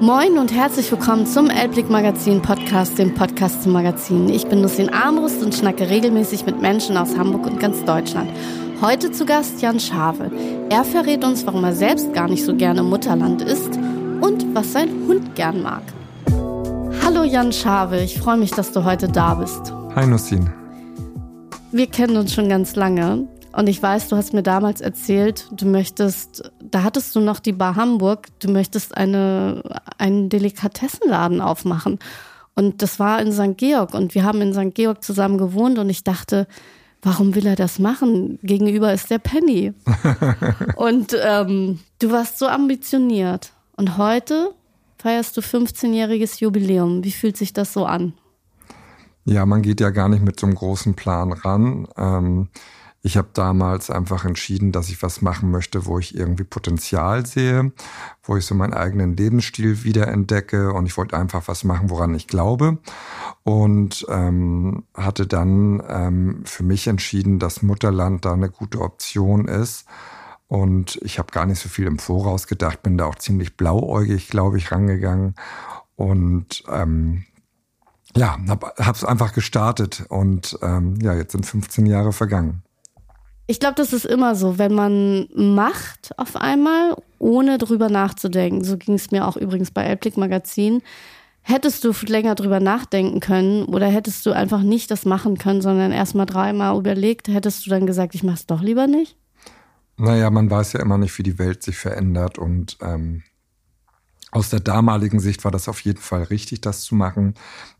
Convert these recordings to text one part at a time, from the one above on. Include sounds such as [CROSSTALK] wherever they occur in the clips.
Moin und herzlich willkommen zum Elblick Magazin Podcast, dem Podcast zum Magazin. Ich bin Lucien Armbrust und schnacke regelmäßig mit Menschen aus Hamburg und ganz Deutschland. Heute zu Gast Jan Schave. Er verrät uns, warum er selbst gar nicht so gerne Mutterland ist und was sein Hund gern mag. Hallo Jan Schave, ich freue mich, dass du heute da bist. Hi Lucien. Wir kennen uns schon ganz lange und ich weiß, du hast mir damals erzählt, du möchtest, da hattest du noch die Bar Hamburg, du möchtest eine, einen Delikatessenladen aufmachen. Und das war in St. Georg und wir haben in St. Georg zusammen gewohnt und ich dachte, warum will er das machen? Gegenüber ist der Penny. [LAUGHS] und ähm, du warst so ambitioniert. Und heute feierst du 15-jähriges Jubiläum. Wie fühlt sich das so an? Ja, man geht ja gar nicht mit so einem großen Plan ran. Ähm, ich habe damals einfach entschieden, dass ich was machen möchte, wo ich irgendwie Potenzial sehe, wo ich so meinen eigenen Lebensstil wiederentdecke und ich wollte einfach was machen, woran ich glaube. Und ähm, hatte dann ähm, für mich entschieden, dass Mutterland da eine gute Option ist. Und ich habe gar nicht so viel im Voraus gedacht, bin da auch ziemlich blauäugig, glaube ich, rangegangen. Und ähm, ja, habe es einfach gestartet und ähm, ja, jetzt sind 15 Jahre vergangen. Ich glaube, das ist immer so, wenn man macht auf einmal, ohne drüber nachzudenken. So ging es mir auch übrigens bei Elblick Magazin. Hättest du länger drüber nachdenken können oder hättest du einfach nicht das machen können, sondern erst mal dreimal überlegt, hättest du dann gesagt, ich mach's doch lieber nicht? Naja, man weiß ja immer nicht, wie die Welt sich verändert und ähm, aus der damaligen Sicht war das auf jeden Fall richtig, das zu machen.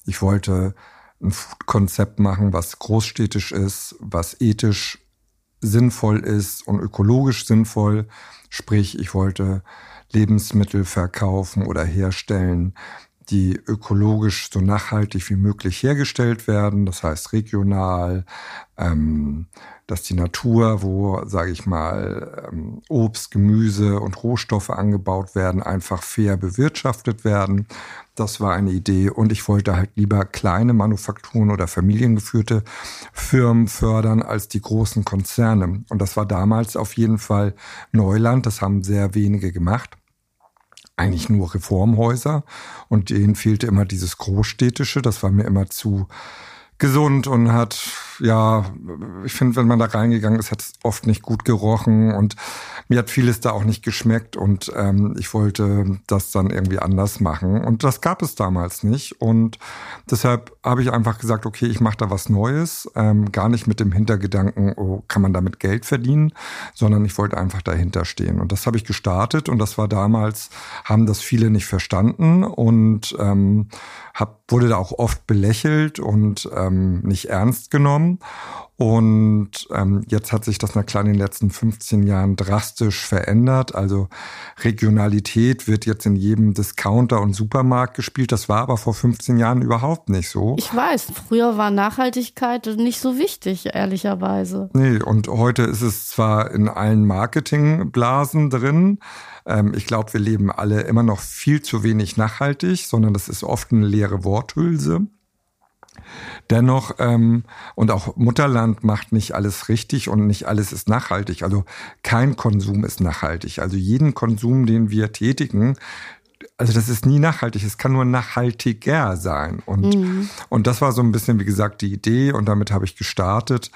Ich wollte ein Food-Konzept machen, was großstädtisch ist, was ethisch sinnvoll ist und ökologisch sinnvoll. Sprich, ich wollte Lebensmittel verkaufen oder herstellen, die ökologisch so nachhaltig wie möglich hergestellt werden, das heißt regional, ähm, dass die Natur, wo, sage ich mal, ähm, Obst, Gemüse und Rohstoffe angebaut werden, einfach fair bewirtschaftet werden. Das war eine Idee. Und ich wollte halt lieber kleine Manufakturen oder familiengeführte Firmen fördern als die großen Konzerne. Und das war damals auf jeden Fall Neuland. Das haben sehr wenige gemacht eigentlich nur Reformhäuser und denen fehlte immer dieses Großstädtische. Das war mir immer zu gesund und hat, ja, ich finde, wenn man da reingegangen ist, hat es oft nicht gut gerochen und mir hat vieles da auch nicht geschmeckt und ähm, ich wollte das dann irgendwie anders machen. Und das gab es damals nicht. Und deshalb habe ich einfach gesagt, okay, ich mache da was Neues, ähm, gar nicht mit dem Hintergedanken, oh, kann man damit Geld verdienen, sondern ich wollte einfach dahinter stehen. Und das habe ich gestartet und das war damals, haben das viele nicht verstanden und ähm, hab, wurde da auch oft belächelt und ähm, nicht ernst genommen. Und ähm, jetzt hat sich das na klar in den letzten 15 Jahren drastisch verändert. Also Regionalität wird jetzt in jedem Discounter und Supermarkt gespielt. Das war aber vor 15 Jahren überhaupt nicht so. Ich weiß, früher war Nachhaltigkeit nicht so wichtig, ehrlicherweise. Nee, und heute ist es zwar in allen Marketingblasen drin, ähm, ich glaube, wir leben alle immer noch viel zu wenig nachhaltig, sondern das ist oft eine leere Worthülse. Dennoch, ähm, und auch Mutterland macht nicht alles richtig und nicht alles ist nachhaltig. Also kein Konsum ist nachhaltig. Also jeden Konsum, den wir tätigen, also das ist nie nachhaltig, es kann nur nachhaltiger sein. Und, mhm. und das war so ein bisschen, wie gesagt, die Idee und damit habe ich gestartet.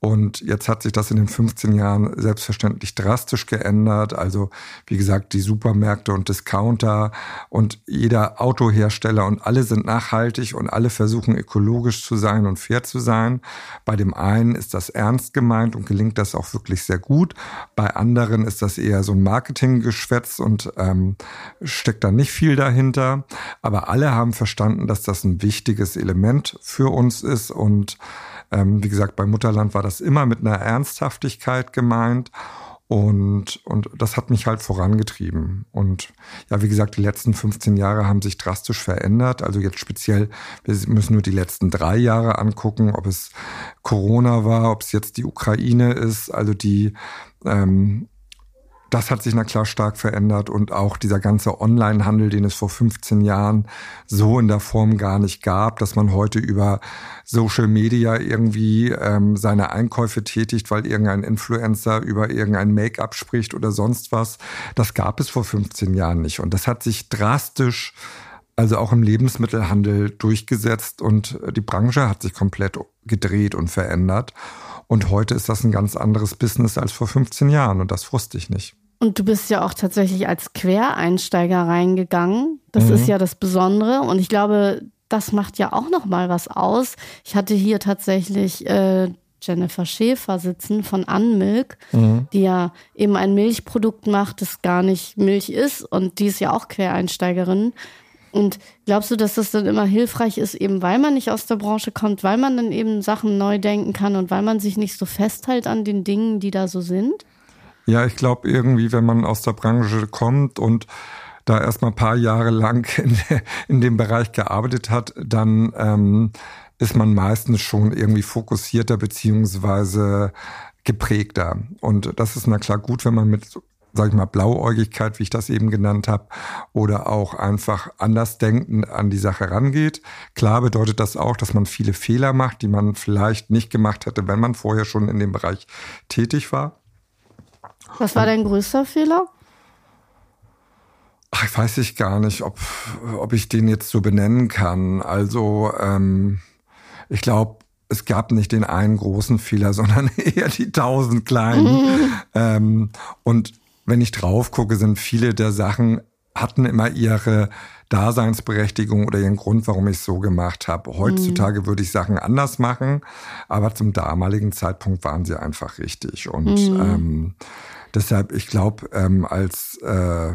Und jetzt hat sich das in den 15 Jahren selbstverständlich drastisch geändert. Also wie gesagt, die Supermärkte und Discounter und jeder Autohersteller und alle sind nachhaltig und alle versuchen ökologisch zu sein und fair zu sein. Bei dem einen ist das ernst gemeint und gelingt das auch wirklich sehr gut. Bei anderen ist das eher so ein Marketinggeschwätz und ähm, steckt da nicht viel dahinter, aber alle haben verstanden, dass das ein wichtiges Element für uns ist. Und ähm, wie gesagt, bei Mutterland war das immer mit einer Ernsthaftigkeit gemeint. Und, und das hat mich halt vorangetrieben. Und ja, wie gesagt, die letzten 15 Jahre haben sich drastisch verändert. Also jetzt speziell, wir müssen nur die letzten drei Jahre angucken, ob es Corona war, ob es jetzt die Ukraine ist. Also die ähm, das hat sich na klar stark verändert und auch dieser ganze Online-Handel, den es vor 15 Jahren so in der Form gar nicht gab, dass man heute über Social Media irgendwie ähm, seine Einkäufe tätigt, weil irgendein Influencer über irgendein Make-up spricht oder sonst was. Das gab es vor 15 Jahren nicht und das hat sich drastisch also auch im Lebensmittelhandel durchgesetzt und die Branche hat sich komplett gedreht und verändert. Und heute ist das ein ganz anderes Business als vor 15 Jahren und das wusste ich nicht. Und du bist ja auch tatsächlich als Quereinsteiger reingegangen. Das mhm. ist ja das Besondere. Und ich glaube, das macht ja auch noch mal was aus. Ich hatte hier tatsächlich äh, Jennifer Schäfer sitzen von Unmilk, mhm. die ja eben ein Milchprodukt macht, das gar nicht Milch ist. Und die ist ja auch Quereinsteigerin. Und glaubst du, dass das dann immer hilfreich ist, eben weil man nicht aus der Branche kommt, weil man dann eben Sachen neu denken kann und weil man sich nicht so festhält an den Dingen, die da so sind? Ja, ich glaube irgendwie, wenn man aus der Branche kommt und da erstmal ein paar Jahre lang [LAUGHS] in, in dem Bereich gearbeitet hat, dann ähm, ist man meistens schon irgendwie fokussierter beziehungsweise geprägter. Und das ist na klar gut, wenn man mit sag ich mal, Blauäugigkeit, wie ich das eben genannt habe, oder auch einfach anders denken an die Sache rangeht. Klar bedeutet das auch, dass man viele Fehler macht, die man vielleicht nicht gemacht hätte, wenn man vorher schon in dem Bereich tätig war. Was war dein größter Fehler? Ach, ich weiß ich gar nicht, ob, ob ich den jetzt so benennen kann. Also ähm, ich glaube, es gab nicht den einen großen Fehler, [LAUGHS] sondern eher die tausend kleinen. Mhm. Ähm, und wenn ich drauf gucke, sind viele der Sachen hatten immer ihre Daseinsberechtigung oder ihren Grund, warum ich es so gemacht habe. Heutzutage mhm. würde ich Sachen anders machen, aber zum damaligen Zeitpunkt waren sie einfach richtig. Und mhm. ähm, deshalb, ich glaube, ähm, als äh,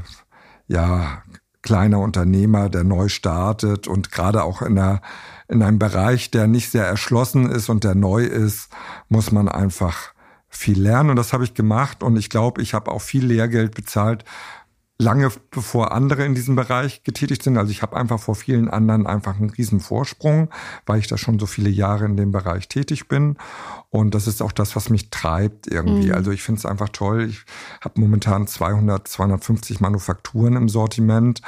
ja kleiner Unternehmer, der neu startet und gerade auch in einer in einem Bereich, der nicht sehr erschlossen ist und der neu ist, muss man einfach viel lernen und das habe ich gemacht und ich glaube, ich habe auch viel Lehrgeld bezahlt, lange bevor andere in diesem Bereich getätigt sind. Also ich habe einfach vor vielen anderen einfach einen riesen Vorsprung, weil ich da schon so viele Jahre in dem Bereich tätig bin. Und das ist auch das, was mich treibt irgendwie. Mhm. Also ich finde es einfach toll. Ich habe momentan 200, 250 Manufakturen im Sortiment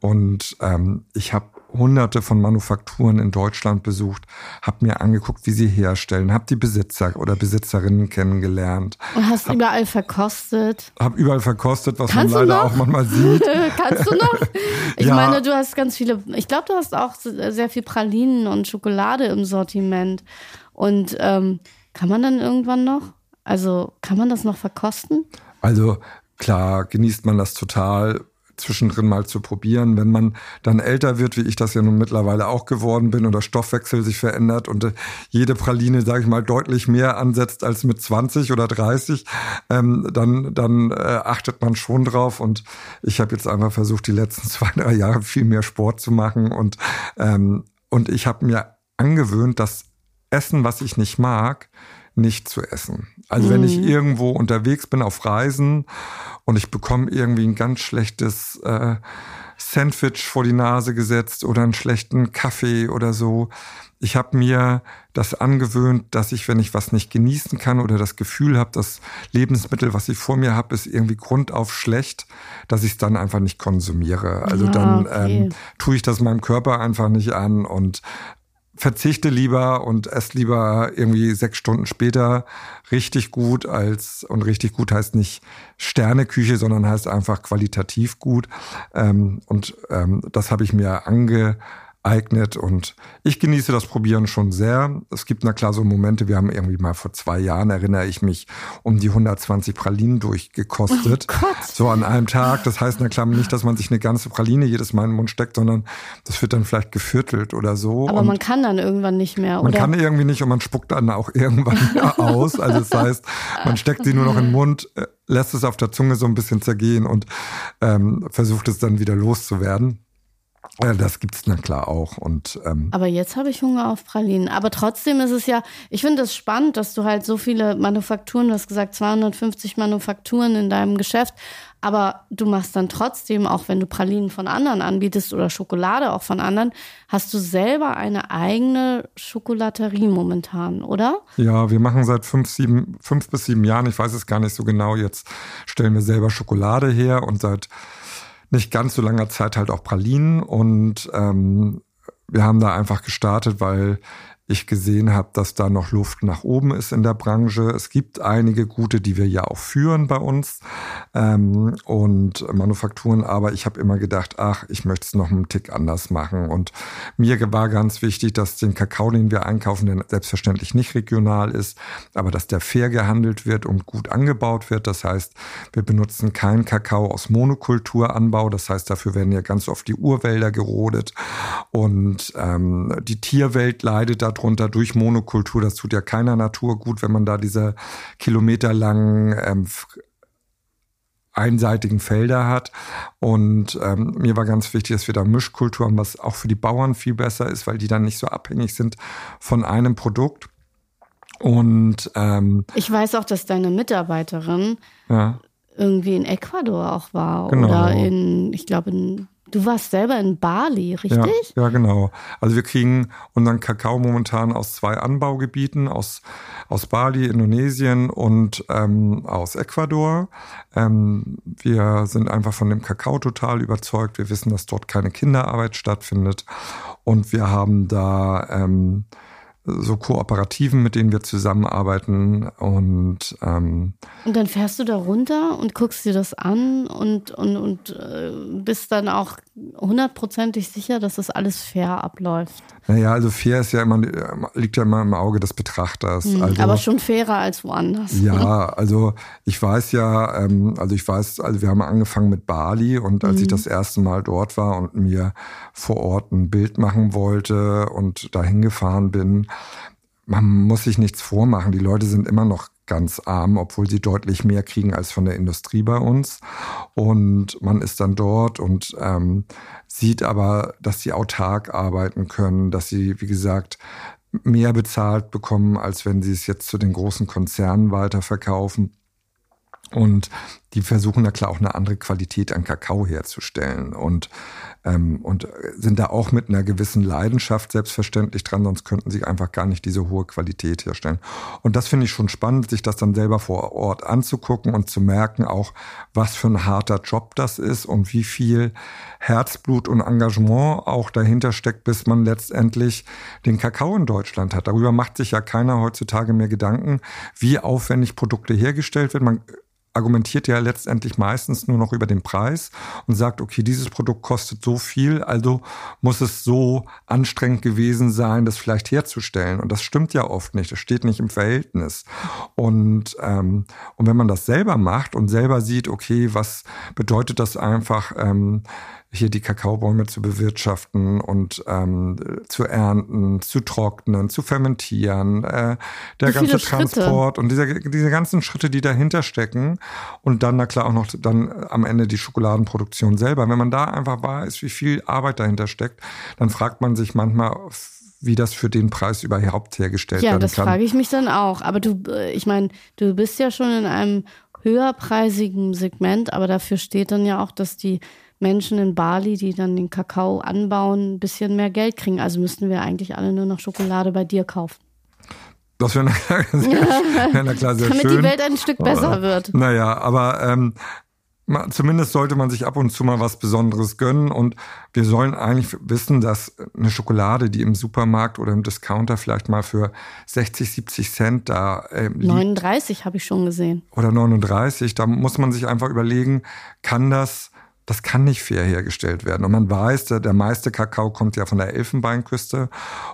und ähm, ich habe hunderte von Manufakturen in Deutschland besucht, habe mir angeguckt, wie sie herstellen, habe die Besitzer oder Besitzerinnen kennengelernt. Und hast hab, überall verkostet? Habe überall verkostet, was Kannst man leider auch manchmal sieht. [LAUGHS] Kannst du noch? [LAUGHS] Ich ja. meine, du hast ganz viele, ich glaube, du hast auch sehr viel Pralinen und Schokolade im Sortiment. Und ähm, kann man dann irgendwann noch? Also kann man das noch verkosten? Also klar, genießt man das total zwischendrin mal zu probieren. Wenn man dann älter wird, wie ich das ja nun mittlerweile auch geworden bin und der Stoffwechsel sich verändert und äh, jede Praline, sage ich mal, deutlich mehr ansetzt als mit 20 oder 30, ähm, dann, dann äh, achtet man schon drauf. Und ich habe jetzt einfach versucht, die letzten [LAUGHS] zwei, drei Jahre viel mehr Sport zu machen. Und, ähm, und ich habe mir angewöhnt, das Essen, was ich nicht mag, nicht zu essen. Also mhm. wenn ich mhm. irgendwo unterwegs bin auf Reisen und ich bekomme irgendwie ein ganz schlechtes äh, Sandwich vor die Nase gesetzt oder einen schlechten Kaffee oder so. Ich habe mir das angewöhnt, dass ich, wenn ich was nicht genießen kann oder das Gefühl habe, das Lebensmittel, was ich vor mir habe, ist irgendwie grundauf schlecht, dass ich es dann einfach nicht konsumiere. Also ja, dann okay. ähm, tue ich das meinem Körper einfach nicht an und verzichte lieber und esse lieber irgendwie sechs Stunden später richtig gut als, und richtig gut heißt nicht Sterneküche, sondern heißt einfach qualitativ gut. Ähm, und ähm, das habe ich mir ange eignet und ich genieße das Probieren schon sehr. Es gibt na klar so Momente, wir haben irgendwie mal vor zwei Jahren, erinnere ich mich, um die 120 Pralinen durchgekostet. Oh so an einem Tag. Das heißt na klar nicht, dass man sich eine ganze Praline jedes Mal in den Mund steckt, sondern das wird dann vielleicht geviertelt oder so. Aber und man kann dann irgendwann nicht mehr, oder? Man kann irgendwie nicht und man spuckt dann auch [LAUGHS] irgendwann aus. Also das heißt, man steckt sie nur noch in den Mund, äh, lässt es auf der Zunge so ein bisschen zergehen und ähm, versucht es dann wieder loszuwerden. Das gibt's na klar auch. Und, ähm Aber jetzt habe ich Hunger auf Pralinen. Aber trotzdem ist es ja, ich finde es das spannend, dass du halt so viele Manufakturen, du hast gesagt 250 Manufakturen in deinem Geschäft, aber du machst dann trotzdem, auch wenn du Pralinen von anderen anbietest oder Schokolade auch von anderen, hast du selber eine eigene Schokolaterie momentan, oder? Ja, wir machen seit fünf, sieben, fünf bis sieben Jahren, ich weiß es gar nicht so genau, jetzt stellen wir selber Schokolade her und seit nicht ganz so langer Zeit halt auch Pralinen. Und ähm, wir haben da einfach gestartet, weil ich gesehen habe, dass da noch Luft nach oben ist in der Branche. Es gibt einige gute, die wir ja auch führen bei uns ähm, und Manufakturen, aber ich habe immer gedacht, ach, ich möchte es noch einen Tick anders machen. Und mir war ganz wichtig, dass den Kakao, den wir einkaufen, der selbstverständlich nicht regional ist, aber dass der fair gehandelt wird und gut angebaut wird. Das heißt, wir benutzen keinen Kakao aus Monokulturanbau. Das heißt, dafür werden ja ganz oft die Urwälder gerodet und ähm, die Tierwelt leidet da darunter durch Monokultur. Das tut ja keiner Natur gut, wenn man da diese kilometerlangen ähm, einseitigen Felder hat. Und ähm, mir war ganz wichtig, dass wir da Mischkultur haben, was auch für die Bauern viel besser ist, weil die dann nicht so abhängig sind von einem Produkt. Und ähm, ich weiß auch, dass deine Mitarbeiterin ja. irgendwie in Ecuador auch war genau. oder in, ich glaube, in Du warst selber in Bali, richtig? Ja, ja, genau. Also wir kriegen unseren Kakao momentan aus zwei Anbaugebieten, aus, aus Bali, Indonesien und ähm, aus Ecuador. Ähm, wir sind einfach von dem Kakao total überzeugt. Wir wissen, dass dort keine Kinderarbeit stattfindet. Und wir haben da ähm, so Kooperativen, mit denen wir zusammenarbeiten. Und, ähm, und dann fährst du da runter und guckst dir das an und, und, und äh, bist dann auch hundertprozentig sicher, dass das alles fair abläuft. Naja, also fair ist ja immer, liegt ja immer im Auge des Betrachters. Mhm, also, aber schon fairer als woanders. Ja, [LAUGHS] also ich weiß ja, ähm, also ich weiß, also wir haben angefangen mit Bali und als mhm. ich das erste Mal dort war und mir vor Ort ein Bild machen wollte und dahin gefahren bin, man muss sich nichts vormachen. Die Leute sind immer noch ganz arm, obwohl sie deutlich mehr kriegen als von der Industrie bei uns. Und man ist dann dort und ähm, sieht aber, dass sie autark arbeiten können, dass sie, wie gesagt, mehr bezahlt bekommen, als wenn sie es jetzt zu den großen Konzernen weiterverkaufen. Und die versuchen da klar auch eine andere Qualität an Kakao herzustellen und, ähm, und sind da auch mit einer gewissen Leidenschaft selbstverständlich dran, sonst könnten sie einfach gar nicht diese hohe Qualität herstellen. Und das finde ich schon spannend, sich das dann selber vor Ort anzugucken und zu merken auch, was für ein harter Job das ist und wie viel Herzblut und Engagement auch dahinter steckt, bis man letztendlich den Kakao in Deutschland hat. Darüber macht sich ja keiner heutzutage mehr Gedanken, wie aufwendig Produkte hergestellt werden. Man argumentiert ja letztendlich meistens nur noch über den Preis und sagt, okay, dieses Produkt kostet so viel, also muss es so anstrengend gewesen sein, das vielleicht herzustellen. Und das stimmt ja oft nicht. Das steht nicht im Verhältnis. Und, ähm, und wenn man das selber macht und selber sieht, okay, was bedeutet das einfach, ähm, hier die Kakaobäume zu bewirtschaften und ähm, zu ernten, zu trocknen, zu fermentieren, äh, der ganze Transport und diese, diese ganzen Schritte, die dahinter stecken und dann na klar auch noch dann am Ende die Schokoladenproduktion selber. Wenn man da einfach weiß, wie viel Arbeit dahinter steckt, dann fragt man sich manchmal, wie das für den Preis überhaupt hergestellt ja, werden kann. Ja, das frage ich mich dann auch. Aber du, äh, ich meine, du bist ja schon in einem höherpreisigen Segment, aber dafür steht dann ja auch, dass die Menschen in Bali, die dann den Kakao anbauen, ein bisschen mehr Geld kriegen. Also müssten wir eigentlich alle nur noch Schokolade bei dir kaufen. Das wäre [LAUGHS] [LAUGHS] na klar sehr Damit schön. die Welt ein Stück besser wird. Naja, aber ähm, zumindest sollte man sich ab und zu mal was Besonderes gönnen. Und wir sollen eigentlich wissen, dass eine Schokolade, die im Supermarkt oder im Discounter vielleicht mal für 60, 70 Cent da äh, liegt, 39 habe ich schon gesehen. Oder 39, da muss man sich einfach überlegen, kann das das kann nicht fair hergestellt werden. Und man weiß, der, der meiste Kakao kommt ja von der Elfenbeinküste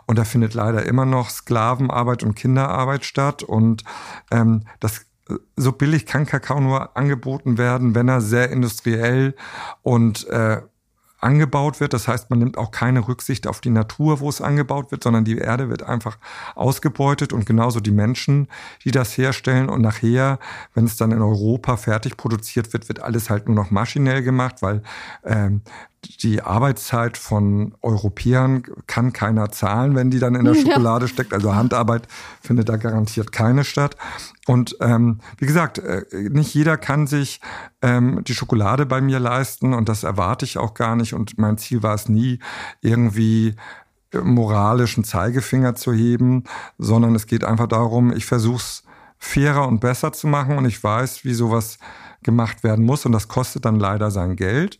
und da findet leider immer noch Sklavenarbeit und Kinderarbeit statt. Und ähm, das so billig kann Kakao nur angeboten werden, wenn er sehr industriell und äh, angebaut wird. Das heißt, man nimmt auch keine Rücksicht auf die Natur, wo es angebaut wird, sondern die Erde wird einfach ausgebeutet und genauso die Menschen, die das herstellen. Und nachher, wenn es dann in Europa fertig produziert wird, wird alles halt nur noch maschinell gemacht, weil ähm, die Arbeitszeit von Europäern kann keiner zahlen, wenn die dann in der [LAUGHS] Schokolade ja. steckt. Also Handarbeit findet da garantiert keine statt. Und ähm, wie gesagt, äh, nicht jeder kann sich ähm, die Schokolade bei mir leisten und das erwarte ich auch gar nicht. Und mein Ziel war es nie, irgendwie äh, moralischen Zeigefinger zu heben, sondern es geht einfach darum, ich versuche es fairer und besser zu machen und ich weiß, wie sowas gemacht werden muss und das kostet dann leider sein Geld.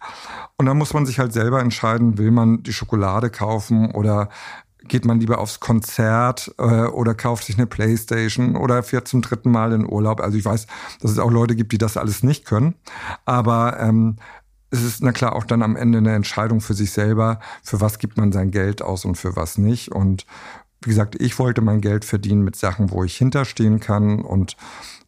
Und dann muss man sich halt selber entscheiden, will man die Schokolade kaufen oder geht man lieber aufs Konzert äh, oder kauft sich eine Playstation oder fährt zum dritten Mal in Urlaub. Also ich weiß, dass es auch Leute gibt, die das alles nicht können. Aber ähm, es ist na klar auch dann am Ende eine Entscheidung für sich selber, für was gibt man sein Geld aus und für was nicht. Und wie gesagt, ich wollte mein Geld verdienen mit Sachen, wo ich hinterstehen kann. Und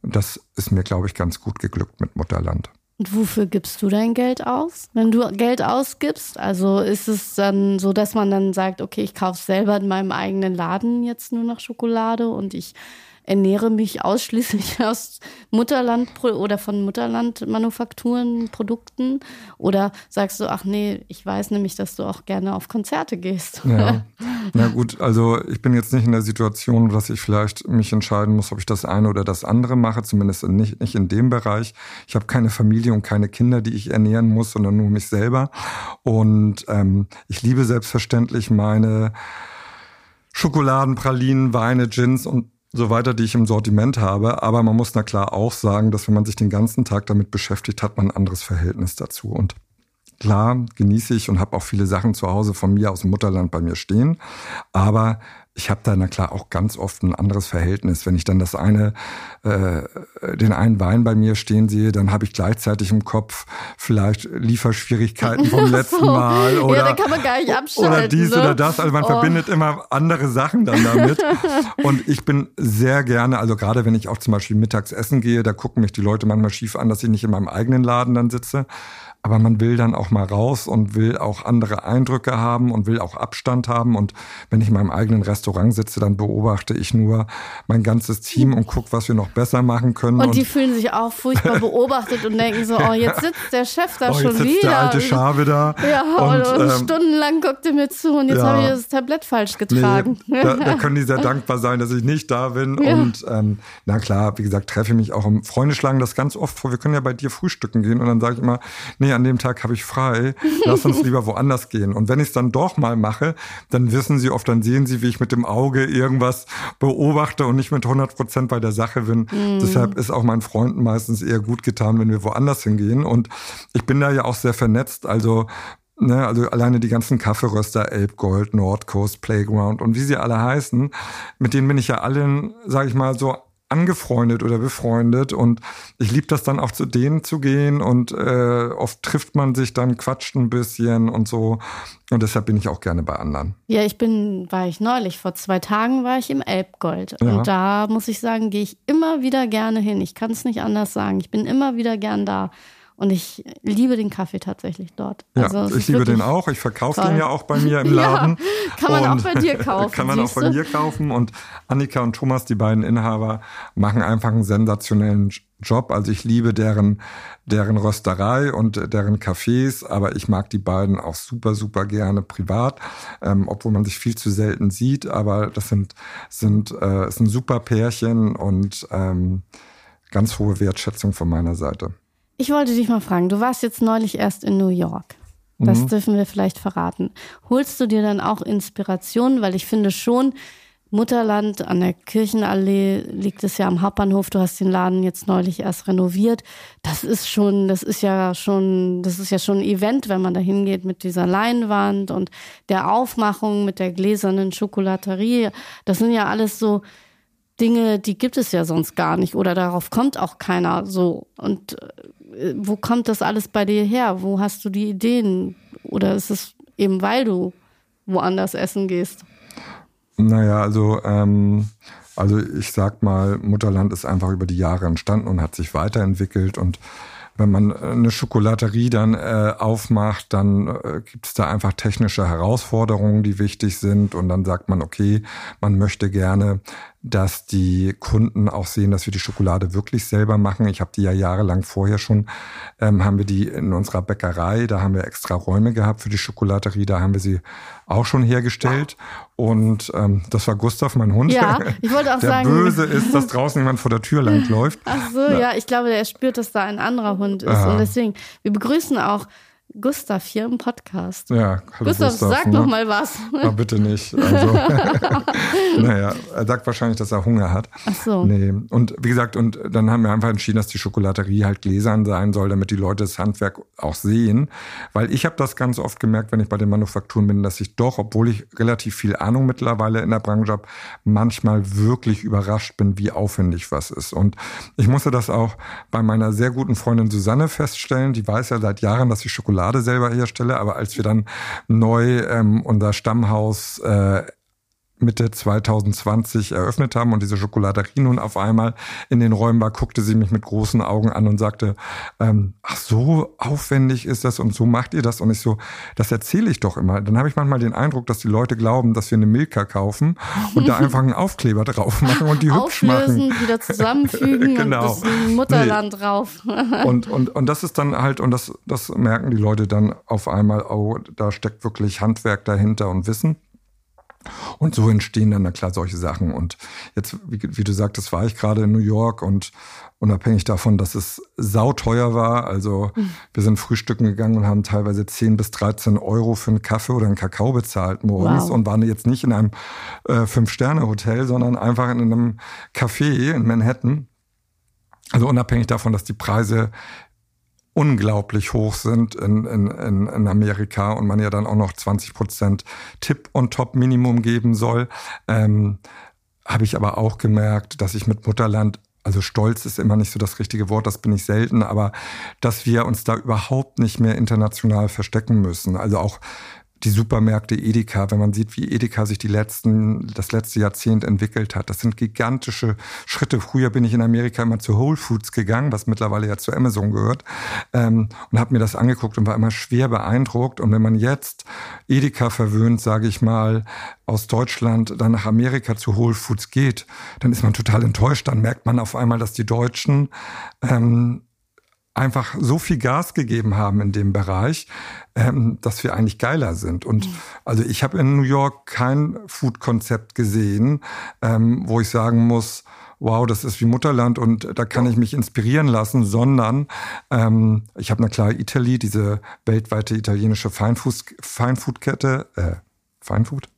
das ist mir, glaube ich, ganz gut geglückt mit Mutterland. Und wofür gibst du dein Geld aus? Wenn du Geld ausgibst, also ist es dann so, dass man dann sagt, okay, ich kaufe selber in meinem eigenen Laden jetzt nur noch Schokolade und ich ernähre mich ausschließlich [LAUGHS] aus Mutterland oder von Mutterland-Manufakturen, Produkten? Oder sagst du, ach nee, ich weiß nämlich, dass du auch gerne auf Konzerte gehst? Ja, [LAUGHS] na gut, also ich bin jetzt nicht in der Situation, dass ich vielleicht mich entscheiden muss, ob ich das eine oder das andere mache, zumindest nicht, nicht in dem Bereich. Ich habe keine Familie und keine Kinder, die ich ernähren muss, sondern nur mich selber. Und ähm, ich liebe selbstverständlich meine Schokoladen, Pralinen, Weine, Gins und so weiter, die ich im Sortiment habe. Aber man muss na klar auch sagen, dass wenn man sich den ganzen Tag damit beschäftigt, hat man ein anderes Verhältnis dazu. Und klar genieße ich und habe auch viele Sachen zu Hause von mir aus dem Mutterland bei mir stehen. Aber ich habe da na klar auch ganz oft ein anderes Verhältnis. Wenn ich dann das eine, äh, den einen Wein bei mir stehen sehe, dann habe ich gleichzeitig im Kopf vielleicht Lieferschwierigkeiten vom [LAUGHS] letzten so. Mal oder ja, kann man gar nicht abschalten, oder dies ne? oder das. Also man oh. verbindet immer andere Sachen dann damit. [LAUGHS] Und ich bin sehr gerne, also gerade wenn ich auch zum Beispiel mittags essen gehe, da gucken mich die Leute manchmal schief an, dass ich nicht in meinem eigenen Laden dann sitze aber man will dann auch mal raus und will auch andere Eindrücke haben und will auch Abstand haben. Und wenn ich in meinem eigenen Restaurant sitze, dann beobachte ich nur mein ganzes Team und gucke, was wir noch besser machen können. Und, und die fühlen sich auch furchtbar [LAUGHS] beobachtet und denken so, oh, jetzt sitzt der Chef da oh, schon jetzt sitzt wieder. Der alte Schabe da. Ja, und, und ähm, stundenlang guckt er mir zu und jetzt ja, habe ich das Tablett falsch getragen. Nee, da, da, können die sehr [LAUGHS] dankbar sein, dass ich nicht da bin. Ja. Und ähm, na klar, wie gesagt, treffe ich mich auch im Freunde schlagen das ganz oft vor. Wir können ja bei dir frühstücken gehen und dann sage ich immer, nee, an dem Tag habe ich frei, lass uns lieber woanders gehen. Und wenn ich es dann doch mal mache, dann wissen sie oft, dann sehen sie, wie ich mit dem Auge irgendwas beobachte und nicht mit 100 Prozent bei der Sache bin. Mhm. Deshalb ist auch meinen Freunden meistens eher gut getan, wenn wir woanders hingehen. Und ich bin da ja auch sehr vernetzt. Also Ne, also alleine die ganzen Kaffeeröster, Elbgold, Nordcoast, Playground und wie sie alle heißen, mit denen bin ich ja allen, sage ich mal, so angefreundet oder befreundet und ich liebe das dann auch zu denen zu gehen und äh, oft trifft man sich dann, quatscht ein bisschen und so und deshalb bin ich auch gerne bei anderen. Ja, ich bin, war ich neulich, vor zwei Tagen war ich im Elbgold ja. und da muss ich sagen, gehe ich immer wieder gerne hin. Ich kann es nicht anders sagen. Ich bin immer wieder gern da. Und ich liebe den Kaffee tatsächlich dort. Ja, also, ich liebe den auch. Ich verkaufe den ja auch bei mir im [LAUGHS] Laden. ja, kann man auch bei dir [LAUGHS] kaufen. kann man auch bei mir kaufen. Und Annika und Thomas, die beiden Inhaber, machen einfach einen sensationellen Job. Also ich liebe deren, deren Rösterei und deren Cafés, aber ich mag die beiden auch super, super gerne privat, ähm, obwohl man sich viel zu selten sieht. Aber das sind, sind, äh, ist ein super Pärchen und ähm, ganz hohe Wertschätzung von meiner Seite. Ich wollte dich mal fragen, du warst jetzt neulich erst in New York. Das mhm. dürfen wir vielleicht verraten. Holst du dir dann auch Inspiration? Weil ich finde schon, Mutterland an der Kirchenallee liegt es ja am Hauptbahnhof. Du hast den Laden jetzt neulich erst renoviert. Das ist schon, das ist ja schon, das ist ja schon ein Event, wenn man da hingeht mit dieser Leinwand und der Aufmachung mit der gläsernen Schokolaterie. Das sind ja alles so Dinge, die gibt es ja sonst gar nicht oder darauf kommt auch keiner so. Und äh, wo kommt das alles bei dir her? Wo hast du die Ideen? Oder ist es eben, weil du woanders essen gehst? Naja, also, ähm, also ich sag mal, Mutterland ist einfach über die Jahre entstanden und hat sich weiterentwickelt und wenn man eine Schokolaterie dann äh, aufmacht, dann äh, gibt es da einfach technische Herausforderungen, die wichtig sind. Und dann sagt man, okay, man möchte gerne dass die Kunden auch sehen, dass wir die Schokolade wirklich selber machen. Ich habe die ja jahrelang vorher schon, ähm, haben wir die in unserer Bäckerei, da haben wir extra Räume gehabt für die Schokolaterie, da haben wir sie auch schon hergestellt. Und ähm, das war Gustav, mein Hund. Ja, [LAUGHS] ich wollte auch der sagen. böse ist, [LAUGHS] dass draußen jemand vor der Tür langläuft. Ach so, ja. ja, ich glaube, er spürt, dass da ein anderer Hund ist. Aha. Und deswegen, wir begrüßen auch Gustav hier im Podcast. Ja, hallo Gustav, Gustav sag ne? noch mal was. Ah, bitte nicht. Also, [LAUGHS] naja, er sagt wahrscheinlich, dass er Hunger hat. Ach so. Nee. Und wie gesagt, und dann haben wir einfach entschieden, dass die Schokolaterie halt gläsern sein soll, damit die Leute das Handwerk auch sehen. Weil ich habe das ganz oft gemerkt, wenn ich bei den Manufakturen bin, dass ich doch, obwohl ich relativ viel Ahnung mittlerweile in der Branche habe, manchmal wirklich überrascht bin, wie aufwendig was ist. Und ich musste das auch bei meiner sehr guten Freundin Susanne feststellen. Die weiß ja seit Jahren, dass ich Schokolade Schokolade selber herstelle, aber als wir dann neu ähm, unser Stammhaus äh, Mitte 2020 eröffnet haben und diese Schokolaterie nun auf einmal in den Räumen war, guckte sie mich mit großen Augen an und sagte, ähm, ach so aufwendig ist das und so macht ihr das und ich so, das erzähle ich doch immer. Dann habe ich manchmal den Eindruck, dass die Leute glauben, dass wir eine Milka kaufen und da einfach einen Aufkleber drauf machen und die hübsch machen. wieder zusammenfügen [LAUGHS] genau. und das Mutterland nee. drauf. [LAUGHS] und, und, und das ist dann halt, und das, das merken die Leute dann auf einmal, oh, da steckt wirklich Handwerk dahinter und Wissen. Und so entstehen dann, na klar, solche Sachen. Und jetzt, wie, wie du sagtest, war ich gerade in New York und unabhängig davon, dass es sauteuer war, also mhm. wir sind frühstücken gegangen und haben teilweise 10 bis 13 Euro für einen Kaffee oder einen Kakao bezahlt morgens wow. und waren jetzt nicht in einem äh, Fünf-Sterne-Hotel, sondern einfach in einem Café in Manhattan. Also unabhängig davon, dass die Preise unglaublich hoch sind in, in, in, Amerika und man ja dann auch noch 20 Prozent Tipp und Top Minimum geben soll, ähm, habe ich aber auch gemerkt, dass ich mit Mutterland also stolz ist immer nicht so das richtige Wort, das bin ich selten, aber dass wir uns da überhaupt nicht mehr international verstecken müssen. Also auch die Supermärkte Edeka, wenn man sieht, wie Edeka sich die letzten, das letzte Jahrzehnt entwickelt hat. Das sind gigantische Schritte. Früher bin ich in Amerika immer zu Whole Foods gegangen, was mittlerweile ja zu Amazon gehört, ähm, und habe mir das angeguckt und war immer schwer beeindruckt. Und wenn man jetzt Edeka verwöhnt, sage ich mal, aus Deutschland dann nach Amerika zu Whole Foods geht, dann ist man total enttäuscht. Dann merkt man auf einmal, dass die Deutschen ähm, einfach so viel Gas gegeben haben in dem Bereich, ähm, dass wir eigentlich geiler sind. Und mhm. also ich habe in New York kein Food-Konzept gesehen, ähm, wo ich sagen muss, wow, das ist wie Mutterland und da kann ich mich inspirieren lassen, sondern ähm, ich habe eine klare Italy, diese weltweite italienische Feinfood-Kette, äh, Feinfood?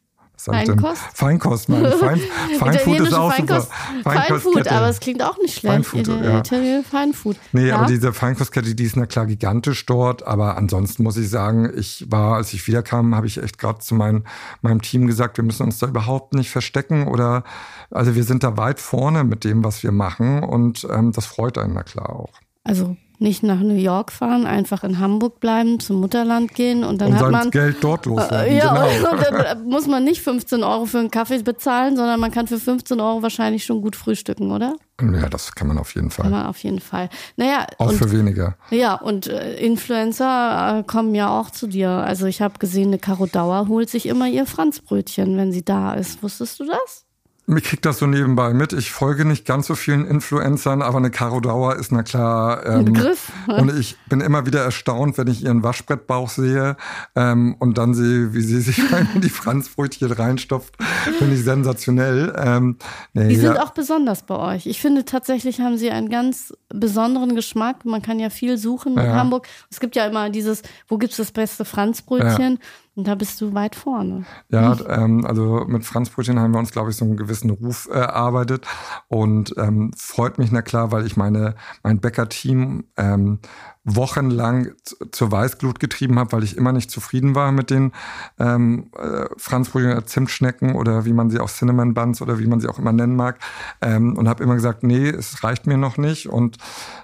Feinkost? Feinkost, meine. Fein, [LAUGHS] Feinfood ist auch Feinkost, super. Feinfood, aber es klingt auch nicht schlecht. Feinfood, ja. Italien Feinfood. Nee, ja? aber diese Feinkostkette, die ist na klar gigantisch dort. Aber ansonsten muss ich sagen, ich war, als ich wiederkam, habe ich echt gerade zu mein, meinem Team gesagt, wir müssen uns da überhaupt nicht verstecken oder, also wir sind da weit vorne mit dem, was wir machen und ähm, das freut einen na klar auch. Also nicht nach New York fahren, einfach in Hamburg bleiben, zum Mutterland gehen und dann und hat man Geld dort loswerden. Äh, ja, genau. [LAUGHS] und dann muss man nicht 15 Euro für einen Kaffee bezahlen, sondern man kann für 15 Euro wahrscheinlich schon gut frühstücken, oder? Ja, das kann man auf jeden Fall. Kann man auf jeden Fall. Naja, auch und, für weniger. Ja, und äh, Influencer äh, kommen ja auch zu dir. Also ich habe gesehen, eine Caro Dauer holt sich immer ihr Franzbrötchen, wenn sie da ist. Wusstest du das? Mir kriegt das so nebenbei mit. Ich folge nicht ganz so vielen Influencern, aber eine Caro Dauer ist na klar. Ähm, Ein Begriff. Und ich bin immer wieder erstaunt, wenn ich ihren Waschbrettbauch sehe ähm, und dann sehe, wie sie sich [LAUGHS] in die Franzbrötchen reinstopft. Finde ich sensationell. Ähm, nee, die sind ja. auch besonders bei euch. Ich finde tatsächlich haben sie einen ganz besonderen Geschmack. Man kann ja viel suchen in ja. Hamburg. Es gibt ja immer dieses, wo gibt's das beste Franzbrötchen? Ja. Und da bist du weit vorne. Ja, ähm, also mit Franz Brötchen haben wir uns, glaube ich, so einen gewissen Ruf erarbeitet. Und ähm, freut mich, na klar, weil ich meine, mein Bäcker-Team ähm, wochenlang zur Weißglut getrieben habe, weil ich immer nicht zufrieden war mit den ähm, äh, Franzbrötchen Zimtschnecken oder wie man sie auch Cinnamon Buns oder wie man sie auch immer nennen mag. Ähm, und habe immer gesagt, nee, es reicht mir noch nicht. Und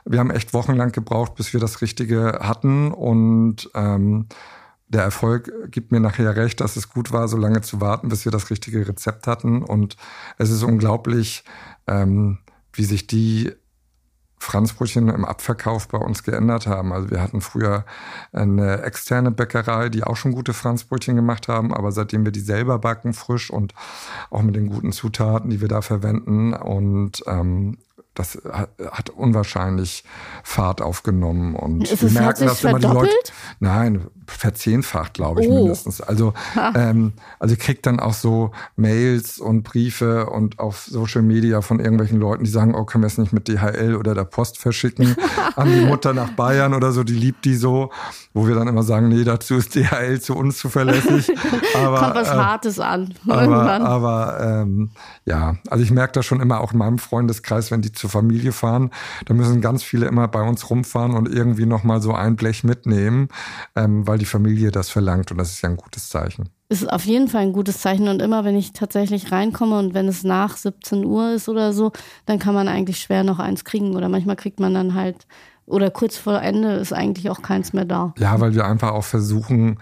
wir haben echt wochenlang gebraucht, bis wir das Richtige hatten. Und ähm, der Erfolg gibt mir nachher recht, dass es gut war, so lange zu warten, bis wir das richtige Rezept hatten. Und es ist unglaublich, ähm, wie sich die Franzbrötchen im Abverkauf bei uns geändert haben. Also wir hatten früher eine externe Bäckerei, die auch schon gute Franzbrötchen gemacht haben, aber seitdem wir die selber backen, frisch und auch mit den guten Zutaten, die wir da verwenden und ähm, das hat unwahrscheinlich Fahrt aufgenommen und ist wir merken, dass immer die Leute. Nein, verzehnfacht, glaube ich, oh. mindestens. Also, ähm, also ich kriege dann auch so Mails und Briefe und auf Social Media von irgendwelchen Leuten, die sagen, oh, können wir es nicht mit DHL oder der Post verschicken [LAUGHS] an die Mutter nach Bayern oder so, die liebt die so, wo wir dann immer sagen, nee, dazu ist DHL zu uns zuverlässig. [LAUGHS] Aber, Kommt was äh, Hartes an. Aber, aber ähm, ja, also ich merke das schon immer auch in meinem Freundeskreis, wenn die zur Familie fahren, da müssen ganz viele immer bei uns rumfahren und irgendwie nochmal so ein Blech mitnehmen, ähm, weil die Familie das verlangt und das ist ja ein gutes Zeichen. Ist auf jeden Fall ein gutes Zeichen und immer wenn ich tatsächlich reinkomme und wenn es nach 17 Uhr ist oder so, dann kann man eigentlich schwer noch eins kriegen oder manchmal kriegt man dann halt oder kurz vor Ende ist eigentlich auch keins mehr da. Ja, weil wir einfach auch versuchen,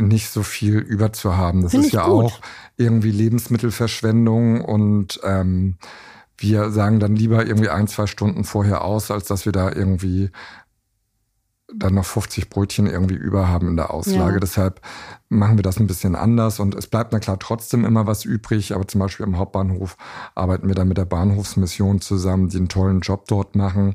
nicht so viel über zu haben. Das Find ist ja gut. auch irgendwie Lebensmittelverschwendung und ähm, wir sagen dann lieber irgendwie ein, zwei Stunden vorher aus, als dass wir da irgendwie dann noch 50 Brötchen irgendwie über haben in der Auslage. Ja. Deshalb machen wir das ein bisschen anders und es bleibt na klar trotzdem immer was übrig, aber zum Beispiel im Hauptbahnhof arbeiten wir dann mit der Bahnhofsmission zusammen, die einen tollen Job dort machen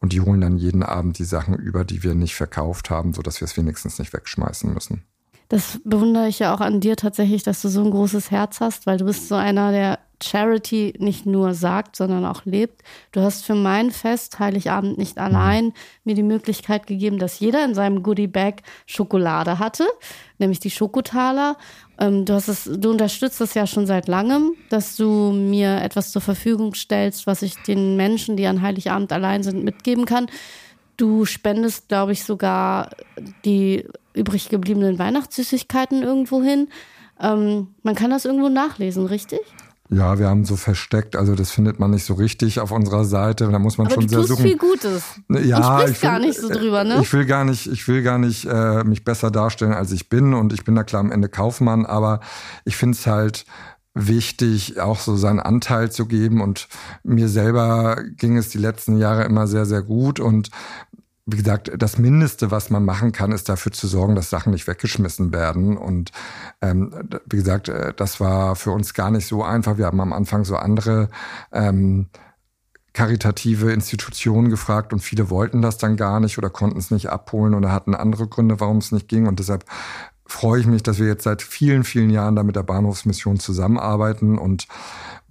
und die holen dann jeden Abend die Sachen über, die wir nicht verkauft haben, sodass wir es wenigstens nicht wegschmeißen müssen. Das bewundere ich ja auch an dir tatsächlich, dass du so ein großes Herz hast, weil du bist so einer, der Charity nicht nur sagt, sondern auch lebt. Du hast für mein Fest Heiligabend nicht allein mir die Möglichkeit gegeben, dass jeder in seinem Goodie Bag Schokolade hatte, nämlich die Schokotaler. Ähm, du hast es, du unterstützt das ja schon seit langem, dass du mir etwas zur Verfügung stellst, was ich den Menschen, die an Heiligabend allein sind, mitgeben kann. Du spendest, glaube ich, sogar die übrig gebliebenen Weihnachtssüßigkeiten irgendwo hin. Ähm, man kann das irgendwo nachlesen, richtig? Ja, wir haben so versteckt, also das findet man nicht so richtig auf unserer Seite. Da muss man Aber schon du sehr suchen. viel Gutes. Ja, Und ich will, gar nicht so drüber, ne? Ich will gar nicht, ich will gar nicht äh, mich besser darstellen, als ich bin. Und ich bin da klar am Ende Kaufmann, aber ich finde es halt wichtig, auch so seinen Anteil zu geben. Und mir selber ging es die letzten Jahre immer sehr, sehr gut. Und wie gesagt, das Mindeste, was man machen kann, ist dafür zu sorgen, dass Sachen nicht weggeschmissen werden. Und ähm, wie gesagt, äh, das war für uns gar nicht so einfach. Wir haben am Anfang so andere ähm, karitative Institutionen gefragt und viele wollten das dann gar nicht oder konnten es nicht abholen oder hatten andere Gründe, warum es nicht ging. Und deshalb freue ich mich, dass wir jetzt seit vielen, vielen Jahren da mit der Bahnhofsmission zusammenarbeiten und